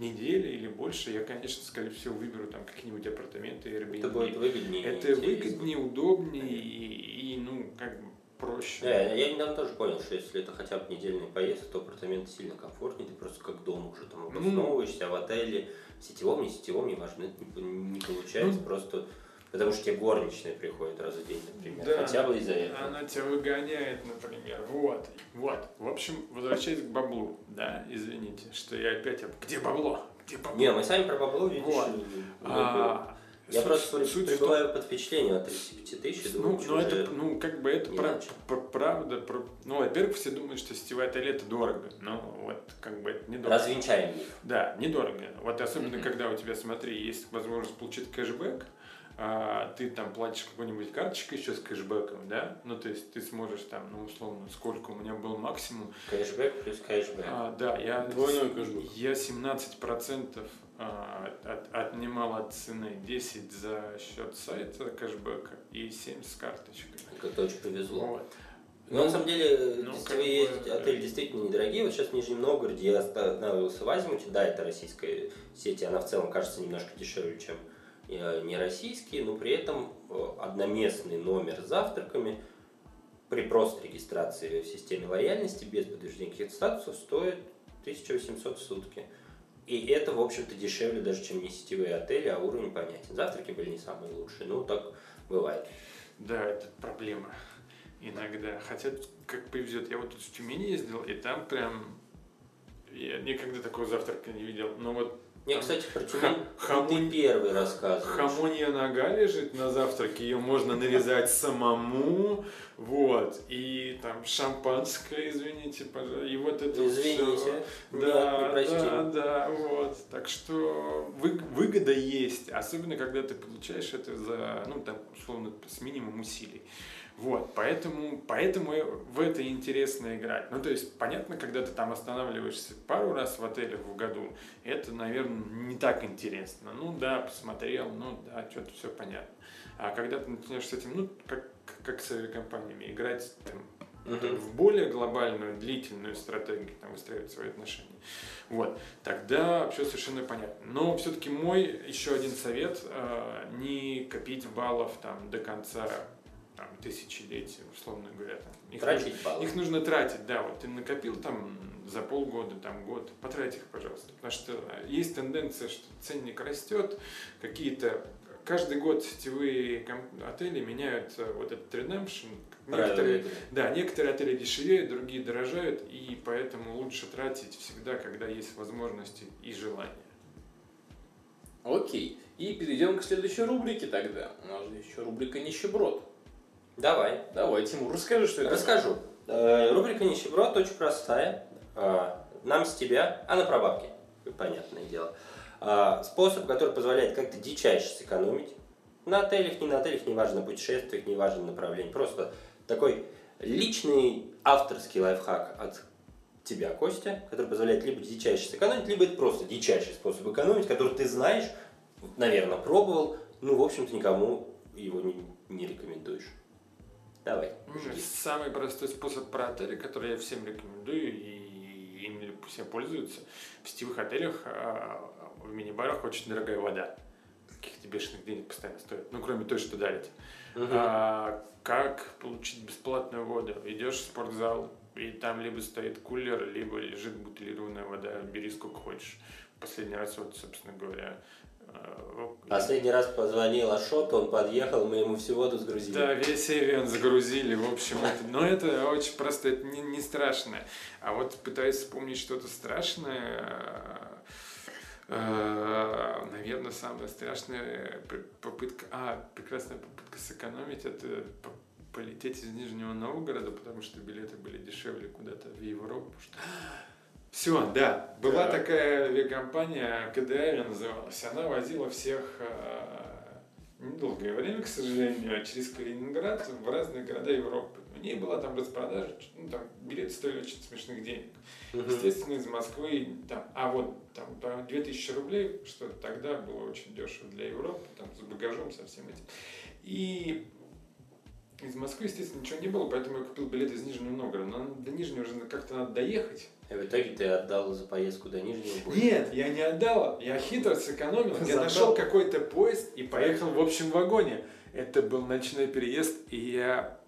неделя или больше, я, конечно, скорее всего, выберу там какие-нибудь апартаменты Airbnb. Это будет выгоднее. Это интереснее. выгоднее, удобнее и, и, ну, как бы проще. Да, я, я недавно тоже понял, что если это хотя бы недельный поездка, то апартаменты сильно комфортнее, ты просто как дома уже там Ну. обосновываешься, а в отеле сетевом, не сетевом, не важно, это не, не получается, Ну. просто потому что тебе горничная приходит раз в день, например, Да. хотя бы из-за этого. Она тебя выгоняет, например. Вот. Вот. В общем, возвращаясь к баблу. Да, извините, что я опять... Где бабло? Где бабло? Не, мы сами про бабло, видишь, Вот. А, я суть- просто суть пребываю под впечатлением от 35 тысяч, и думаю, Ну, что ну, это, ну, как бы это не пра- начал. пр- правда. про- Ну, во-первых, все думают, что сетевые отели это дорого. Ну, вот, как бы это недорого. развенчаем их. Да, недорого. Вот особенно, Мгм. когда у тебя, смотри, есть возможность получить кэшбэк, а, ты там платишь какой-нибудь карточкой еще с кэшбэком, да? Ну, то есть ты сможешь там, ну, условно, сколько у меня был максимум. Кэшбэк плюс кэшбэк. А, да, я... Двойной кэшбэк. Я 17% а, от- отнимал от цены, 10 за счет сайта кэшбэка и 7 с карточкой. Как-то очень повезло. Вот. Ну, на самом деле, ну, сетевые как бы, есть э, отели действительно недорогие. Вот сейчас в Нижнем Новгороде я останавливался в Азимуте. Да, это российская сеть, она в целом кажется немножко дешевле, чем э, не российские, но при этом э, одноместный номер с завтраками при просто регистрации в системе лояльности без подтверждения каких-то статусов стоит 1800 в сутки. И это, в общем-то, дешевле даже, чем не сетевые отели, а уровень понятен. Завтраки были не самые лучшие, ну так бывает. Да, это проблема иногда. Хотя, как повезет, я вот тут в Тюмени ездил, и там прям... Я никогда такого завтрака не видел. Но вот Мне, кстати, про Тюмень хамон- ты первый рассказываешь. Хамонья нога лежит на завтраке, ее можно нарезать самому, вот, и там шампанское, извините, пожалуйста, и вот это Извините, всё. не- Да, простим. да, да, вот. Так что вы- выгода есть, особенно когда ты получаешь это за, ну, там, условно, с минимум усилий. Вот, поэтому, поэтому в это интересно играть. Ну, то есть, понятно, когда ты там останавливаешься пару раз в отеле в году, это, наверное, не так интересно. Ну, да, посмотрел, ну, да, что-то все понятно. А когда ты начинаешь с этим, ну, как, как с авиакомпаниями, играть там, Мгм. в более глобальную, длительную стратегию, там, выстраивать свои отношения. Вот. Тогда все совершенно понятно. Но все-таки мой еще один совет э, не копить баллов там до конца там, тысячелетия, условно говоря. Там. Их, Тратить баллы. нужно, их нужно тратить, да. Вот ты накопил там за полгода, там год, потрать их, пожалуйста. Потому что есть тенденция, что ценник растет, какие-то каждый год сетевые отели меняют э, вот этот redemption. Некоторые, да, некоторые отели дешевеют, другие дорожают, и поэтому лучше тратить всегда, когда есть возможности и желание. Окей. И перейдем к следующей рубрике тогда. У нас же еще рубрика «Нищеброд». Давай. Давай, Тимур, расскажи, что это. Расскажу. Э, Рубрика «Нищеброд» очень простая. Э, Нам с тебя, а на прабабке, понятное дело. Э, Способ, который позволяет как-то дичайше сэкономить. На отелях, не на отелях, неважно, на путешествиях, неважно направление. Просто такой личный авторский лайфхак от тебя, Костя, который позволяет либо дичайше сэкономить, либо это просто дичайший способ экономить, который ты знаешь, наверное, пробовал, ну, в общем-то, никому его не, не рекомендуешь. Давай. жги. Самый простой способ про отели, который я всем рекомендую, и им все пользуются. В сетевых отелях, а, в мини-барах очень дорогая вода. Каких-то бешеных денег постоянно стоит. Ну, кроме той, что дарите. Мгм. А, как получить бесплатную воду? Идешь в спортзал, и там либо стоит кулер, либо лежит бутилированная вода. Бери сколько хочешь. Последний раз, вот, собственно говоря, Последний раз позвонил Ашоту, он подъехал, мы ему всю воду сгрузили. Да, весь Эвиан загрузили, в общем, это, но это очень просто, это не, не страшно. А вот пытаюсь вспомнить что-то страшное, э, наверное, самая страшная попытка, а, прекрасная попытка сэкономить, это по- полететь из Нижнего Новгорода, потому что билеты были дешевле куда-то в Европу. Все, да, была Так. такая авиакомпания, КДА называлась, она возила всех э, недолгое время, к сожалению, через Калининград в разные города Европы. У ней была там распродажа, ну, там билеты стоили очень смешных денег. Мгм. Естественно, из Москвы, там, а вот там по 2000 рублей, что тогда было очень дешево для Европы, там с багажом, со всем этим. И из Москвы, естественно, ничего не было, поэтому я купил билет из Нижнего Новгорода. Но до Нижнего уже как-то надо доехать. И в итоге ты отдал за поездку до Нижнего больше. Нет, я не отдал. Я хитро сэкономил. Я нашел какой-то поезд и поехал в общем вагоне. Это был ночной переезд, и я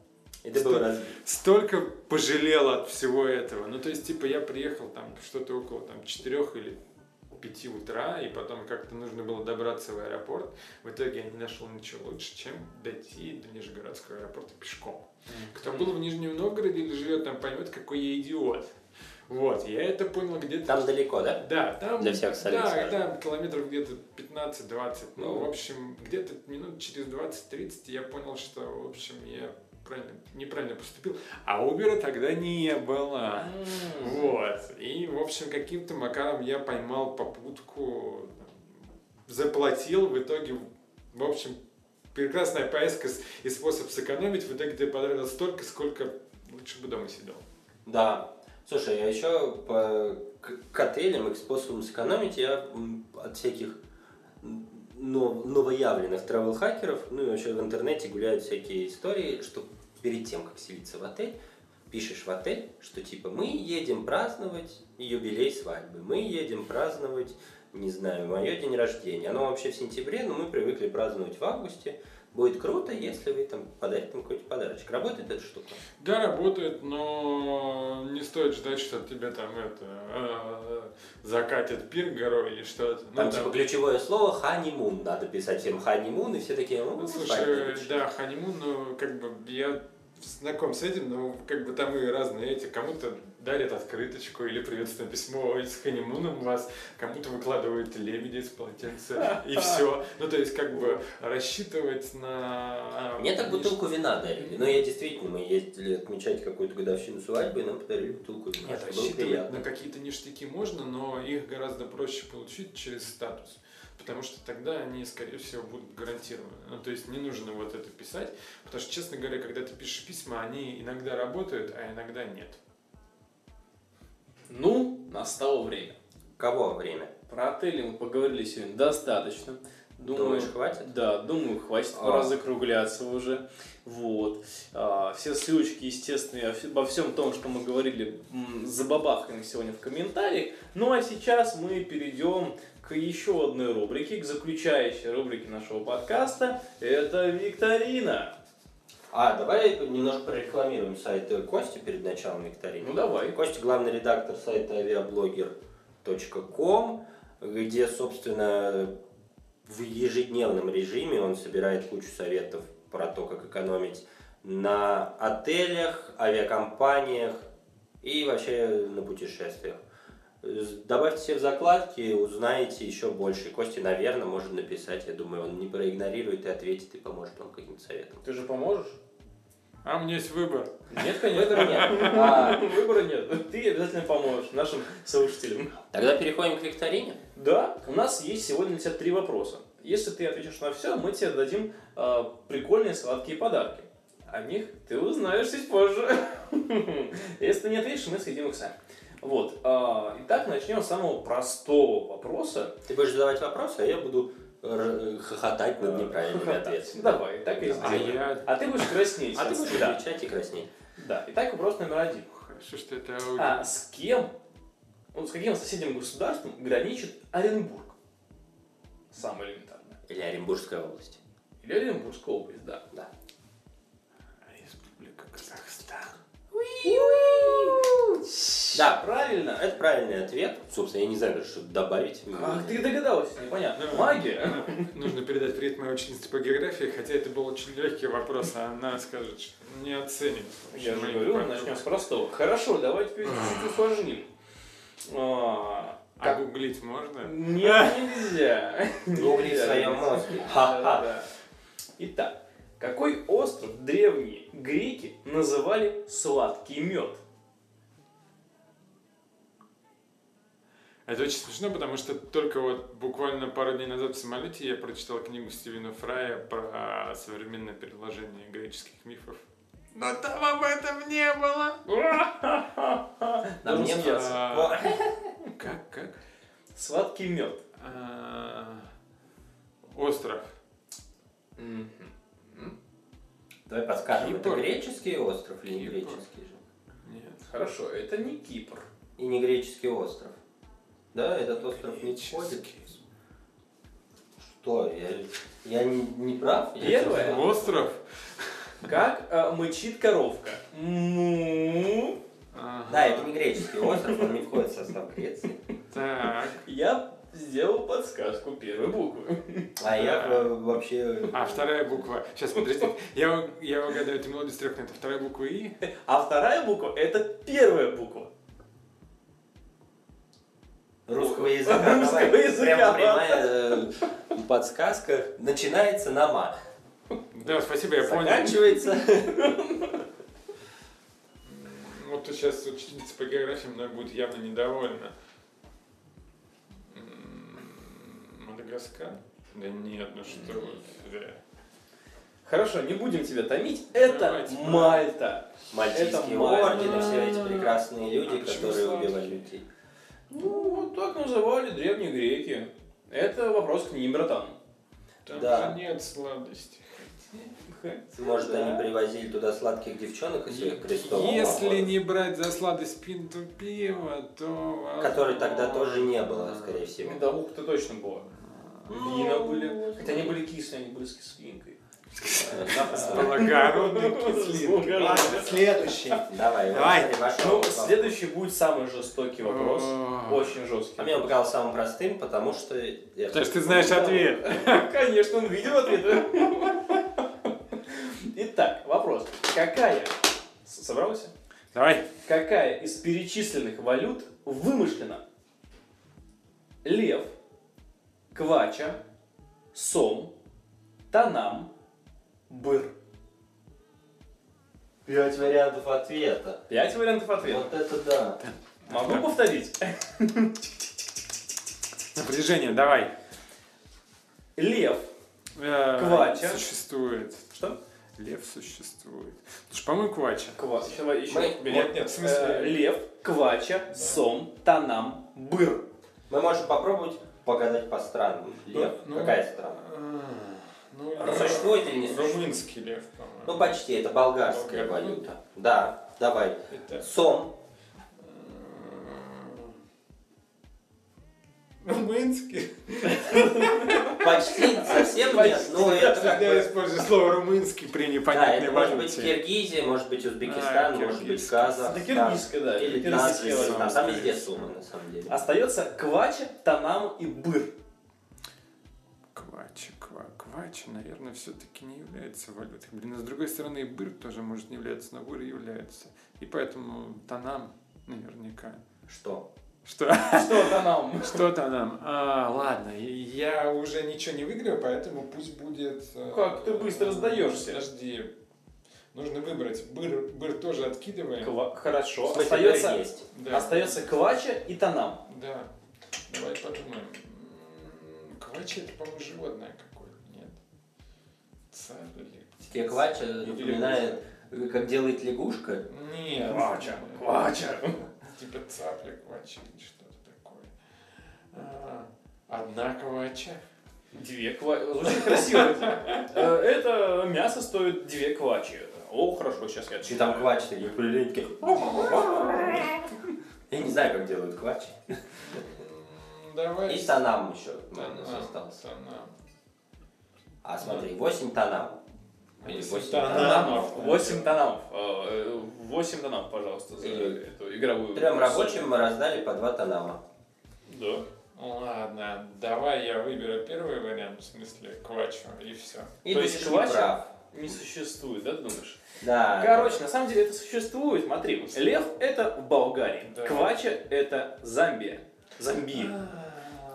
был Сто- разбит. столько пожалел от всего этого. Ну, то есть, типа, я приехал там что-то около там 4 или 5 утра, и потом как-то нужно было добраться в аэропорт. В итоге я не нашел ничего лучше, чем дойти до Нижегородского аэропорта пешком. Кто был в Нижнем Новгороде или живет там, поймет, какой я идиот. Вот, я это понял где-то... Там далеко, да? Да, там... Для всех Да, там километров где-то 15-20. Ну, Ну. в общем, где-то минут через 20-30 я понял, что, в общем, я правильно, неправильно поступил. А Uber тогда не было. М. Вот. И, в общем, каким-то макаром я поймал попутку, заплатил, в итоге, в общем, прекрасная поездка и способ сэкономить. В итоге ты потратил столько, сколько лучше бы дома сидел. Да. Слушай, а еще по, отелям и к способам сэкономить я от всяких нов- новоявленных travel-хакеров, ну и вообще в интернете гуляют всякие истории, что перед тем, как селиться в отель, пишешь в отель, что типа мы едем праздновать юбилей свадьбы, мы едем праздновать, не знаю, мое день рождения. Оно вообще в сентябре, но мы привыкли праздновать в августе. Будет круто, если вы там подарите там какой-то подарочек. Работает эта штука? Да, работает, но не стоит ждать, что тебе там это э, закатят пир горой или что-то. Ну, Там, типа ключевое слово ханимун. Надо писать всем ханимун, и все такие, ну, Ну, слушай, ничего». да, ханимун, ну, как бы я знаком с этим, но как бы там и разные эти. Кому-то дарят открыточку или приветственное письмо с ханимуном вас, кому-то выкладывают лебеди из полотенца и [laughs] все. Ну, то есть, как бы рассчитывать на... Мне так бутылку вина дарили. Но я действительно, мы ездили отмечать какую-то годовщину свадьбы, и нам подарили бутылку вина. Нет, рассчитывать на какие-то ништяки можно, но их гораздо проще получить через статус. Потому что тогда они, скорее всего, будут гарантированы. Ну, то есть не нужно вот это писать. Потому что, честно говоря, когда ты пишешь письма, они иногда работают, а иногда нет. Ну, настало время. Кого время? Про отели мы поговорили сегодня достаточно. Думаю, Думаешь, хватит? Да, думаю, хватит, А. пора закругляться уже. Вот. А, все ссылочки, естественно, обо всем том, что мы говорили, забабахаем сегодня в комментариях. Ну а сейчас мы перейдем к еще одной рубрике, к заключающей рубрике нашего подкаста. Это викторина. А, давай немножко прорекламируем сайт Кости перед началом викторины. Ну давай. Костя главный редактор сайта aviablogger.com, где, собственно, в ежедневном режиме он собирает кучу советов про то, как экономить на отелях, авиакомпаниях и вообще на путешествиях. Добавьте себе в закладки, узнаете еще больше. Кости, наверное, может написать. Я думаю, он не проигнорирует и ответит, и поможет вам каким-то советом. Ты же поможешь? А у меня есть выбор. Нет, конечно. Нет. А, Выбора нет. Ты обязательно поможешь нашим слушателям. тогда переходим к викторине. Да, у нас есть сегодня для тебя три вопроса. Если ты ответишь на все, мы тебе дадим э, прикольные сладкие подарки. О них ты узнаешь чуть позже. [laughs] Если ты не ответишь, мы съедим их сами. Вот. а, Итак, начнем с самого простого вопроса. Ты будешь задавать вопросы, а я буду р- хохотать над неправильными Хохотать. ответами. Давай, так и А сделаем. я... А ты будешь краснеть. А ты будешь Да. кричать и краснеть. Да. Итак, вопрос номер один. Хорошо, что это аудио. А с кем, вот с каким соседним государством граничит Оренбург? Самое элементарное. Или Оренбургская область. Или Оренбургская область, да. Да. Республика Казахстан. Да, Правильно. это правильный ответ. Собственно, я не знаю, что добавить. Как ты догадался? Непонятно. Да. Магия. Нужно передать привет моей ученице по географии, хотя это был очень легкий вопрос, а она скажет, что не оценит. Я же говорю, начнем с простого. Хорошо, давайте теперь чуть-чуть [clears throat] усложним. А, А как- гуглить можно? Нет, нельзя. Гугли в своем мозге. Итак, какой остров древние греки называли сладкий мед? Это очень смешно, потому что только вот буквально пару дней назад в самолете я прочитал книгу Стивена Фрая про современное переложение греческих мифов. Но там об этом не было. [laughs] Нам не. А, [laughs] Как, как? Сладкий мед. А, Остров. Давай подскажем, это Кипр. греческий остров или не Кипр. греческий же? Нет. Хорошо, это не Кипр. И не греческий остров. Да, этот остров не входит. Что, я, я не, не прав? Первое. Остров? Как э, мычит коровка? Му. Ага. Да, это не греческий остров, он не входит в состав Греции. Так. Я сделал подсказку первой буквы. А я э, вообще... А вторая буква. Сейчас, подожди. Я, я угадаю эту мелодию с трех нот. Вторая буква И. А вторая буква это первая буква. Русского языка. Русского языка, Прямо прямая э, подсказка. Начинается на ма. Да, спасибо, я понял. Заканчивается. Вот сейчас учительница по географии мной будет явно недовольна. Мадагаскар? Да нет, ну что вы. да. Хорошо, не будем тебя томить. Это Давайте. Мальта. Мальтийские Это Мальта. ордены, все эти прекрасные люди, А которые убивали людей. Ну, вот так называли древние греки. Это вопрос к ним, братан. Там Да. же нет сладости. Может, Да. они привозили туда сладких девчонок из своих крестов? Если не брать за сладость пинту пива, то... Которой тогда тоже не было, скорее всего. Медовуха-то точно была. Вина были. Хотя они были кислые, они были с кислинкой. Благородный [laughs] кислинки. Ладно, Следующий. Давай, Давай. Ну, следующий будет самый жестокий вопрос. О. Очень жесткий. А мне он показался самым простым, потому что... я- Потому что ты знаешь ответ. [laughs] Конечно, он видел ответ. Итак, вопрос. Какая... С- Собрался? Давай. Какая из перечисленных валют вымышлена? Лев, квача, сом, танам, быр. Пять вариантов ответа. Пять вариантов ответа. Вот это да. Могу повторить? Напряжение, давай. Лев. Э, Квача. Существует. Что? Лев существует. Слушай, по-моему, квача. Ква... Еще, еще Мы-. Нет, нет, в смысле- Э, лев, квача, сом, танам, быр. Мы можем попробовать погадать по странам. Лев, Ну, какая страна? а, Ну, Существует или не существует? Румынский лев, по-моему. Ну, почти, это болгарская Болгар. валюта. Да, давай. Это... Сом. Румынский. Почти, совсем нет, но это как бы... использую слово румынский при Да, непонятной это может быть валюте. Киргизия, может быть Узбекистан, А, может быть. Казахстан. Да киргизская, да. Или валюта. Там везде суммы, на самом деле. Остается квача, танам и быр. Квача, ква, квача, наверное, все-таки не является валютой. Блин, а с другой стороны, и быр тоже может не являться, но быр является. И поэтому танам наверняка. Что? Что? Что-то нам. [laughs] Что-то нам. А, ладно, я уже ничего не выиграю, поэтому пусть будет... э, Как ты быстро сдаешься. Подожди. Нужно выбрать. Быр, быр тоже откидываем. Ква- Хорошо. Смысле, Остается, есть. Да. остается Квача и Танам. Да. Давай подумаем. М, Квачи это, по-моему, животное какое-то. Нет. Царь или... Тебе квача напоминает, как делает лягушка. Нет. Квача, Квача. Типа цапля квача или что-то такое. А, Одна квача. Две квачи. Звучит красиво. Э, Это мясо стоит две квачи. О, хорошо, сейчас я Че там квачи такие прилинки? Я не знаю, как делают квачи. Давай. И танам еще у Танам, нас остался. танам. А смотри, 8 танам. Или Восемь 8 танам. Танамов. Восемь танамов. Э, Восемь танамов, пожалуйста, за Или эту игровую. Сотню. рабочим мы раздали по 2 танама. Да. Ладно, давай я выберу первый вариант, в смысле квачу, и все. И То есть не квача? прав. Не существует, да, ты думаешь? Да. Короче, на самом деле это существует. Смотри, лев это в Болгарии, Да. квача это Замбия, Замбия,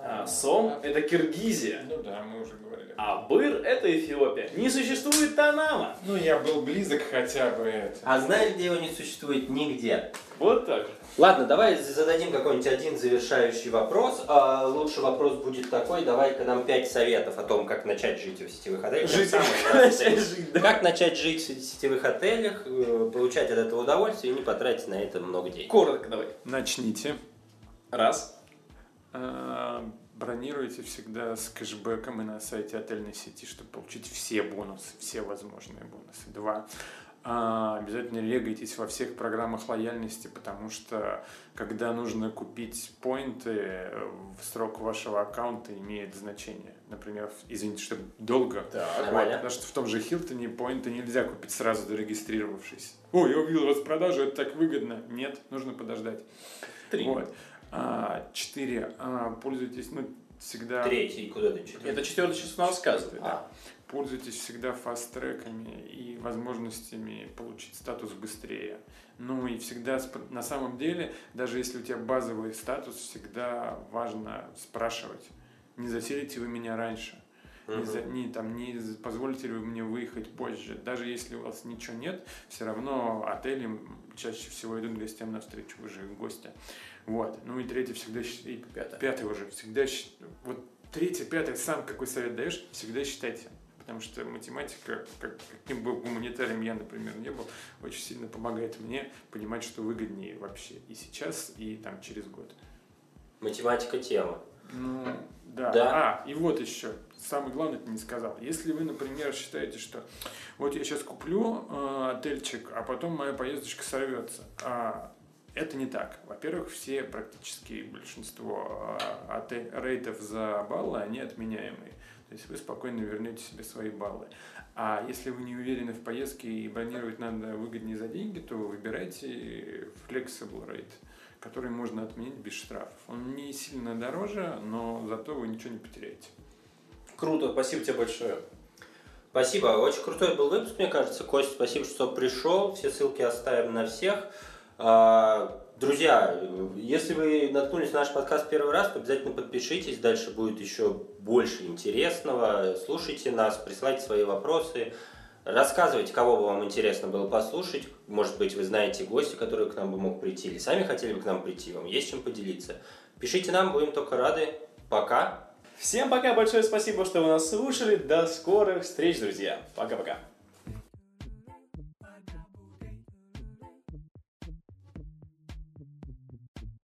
а сом это Киргизия, Ну да, мы уже говорили. А быр это Эфиопия. Не существует Танама. Ну, я был близок хотя бы это. А знаешь, где его не существует? Нигде. Вот так. Ладно, давай зададим какой-нибудь один завершающий вопрос. А, лучший вопрос будет такой, давай-ка нам 5 советов о том, как начать жить в сетевых отелях. Жить, Самый [laughs] начать жить, да. Как начать жить в сетевых отелях, э, получать от этого удовольствие и не потратить на это много денег. Коротко давай. Начните. Раз. Бронируйте всегда с кэшбэком и на сайте отельной сети, чтобы получить все бонусы, все возможные бонусы. Два. А, Обязательно регайтесь во всех программах лояльности, потому что когда нужно купить поинты, э, срок вашего аккаунта имеет значение. Например, извините, что долго. Так. Вот, Нормально. потому что в том же Хилтоне поинты нельзя купить сразу зарегистрировавшись. Ой, я увидел распродажу, это так выгодно. Нет, нужно подождать. Три. Вот. А, Четыре. А, Пользуйтесь, ну, всегда... Третий, куда ты четвертый? Это четвертый нам рассказывает. А, Пользуйтесь всегда фаст-треками и возможностями получить статус быстрее. Ну и всегда, на самом деле, даже если у тебя базовый статус, всегда важно спрашивать, не заселите вы меня раньше. Не, за- не, там, не позволите ли вы мне выехать позже. Даже если у вас ничего нет, все равно отели чаще всего идут гостям навстречу, вы же гости. Вот. Ну и третье всегда и Пятое. пятое уже всегда вот третье, пятое, сам какой совет даешь, всегда считайте. Потому что математика, как, каким бы гуманитарием я, например, не был, очень сильно помогает мне понимать, что выгоднее вообще и сейчас, и там через год. математика тема. Ну, да. Да. А, и вот еще, самое главное, ты не сказал. Если вы, например, считаете, что вот я сейчас куплю э, отельчик, а потом моя поездочка сорвется, а, это не так. Во-первых, все практически большинство э, отель, рейтов за баллы, они отменяемые. То есть вы спокойно вернете себе свои баллы. А если вы не уверены в поездке и бронировать надо выгоднее за деньги, то выбирайте flexible rate который можно отменить без штрафов. Он не сильно дороже, но зато вы ничего не потеряете. Круто, спасибо тебе большое. Спасибо, очень крутой был выпуск, мне кажется. Кость, спасибо, что пришел. Все ссылки оставим на всех. А, Друзья, если вы наткнулись на наш подкаст первый раз, то обязательно подпишитесь. Дальше будет еще больше интересного. Слушайте нас, присылайте свои вопросы. Рассказывайте, кого бы вам интересно было послушать. Может быть, вы знаете гостя, который к нам бы мог прийти, или сами хотели бы к нам прийти, вам есть чем поделиться. Пишите нам, будем только рады. Пока. Всем пока, большое спасибо, что вы нас слушали. До скорых встреч, друзья. Пока-пока.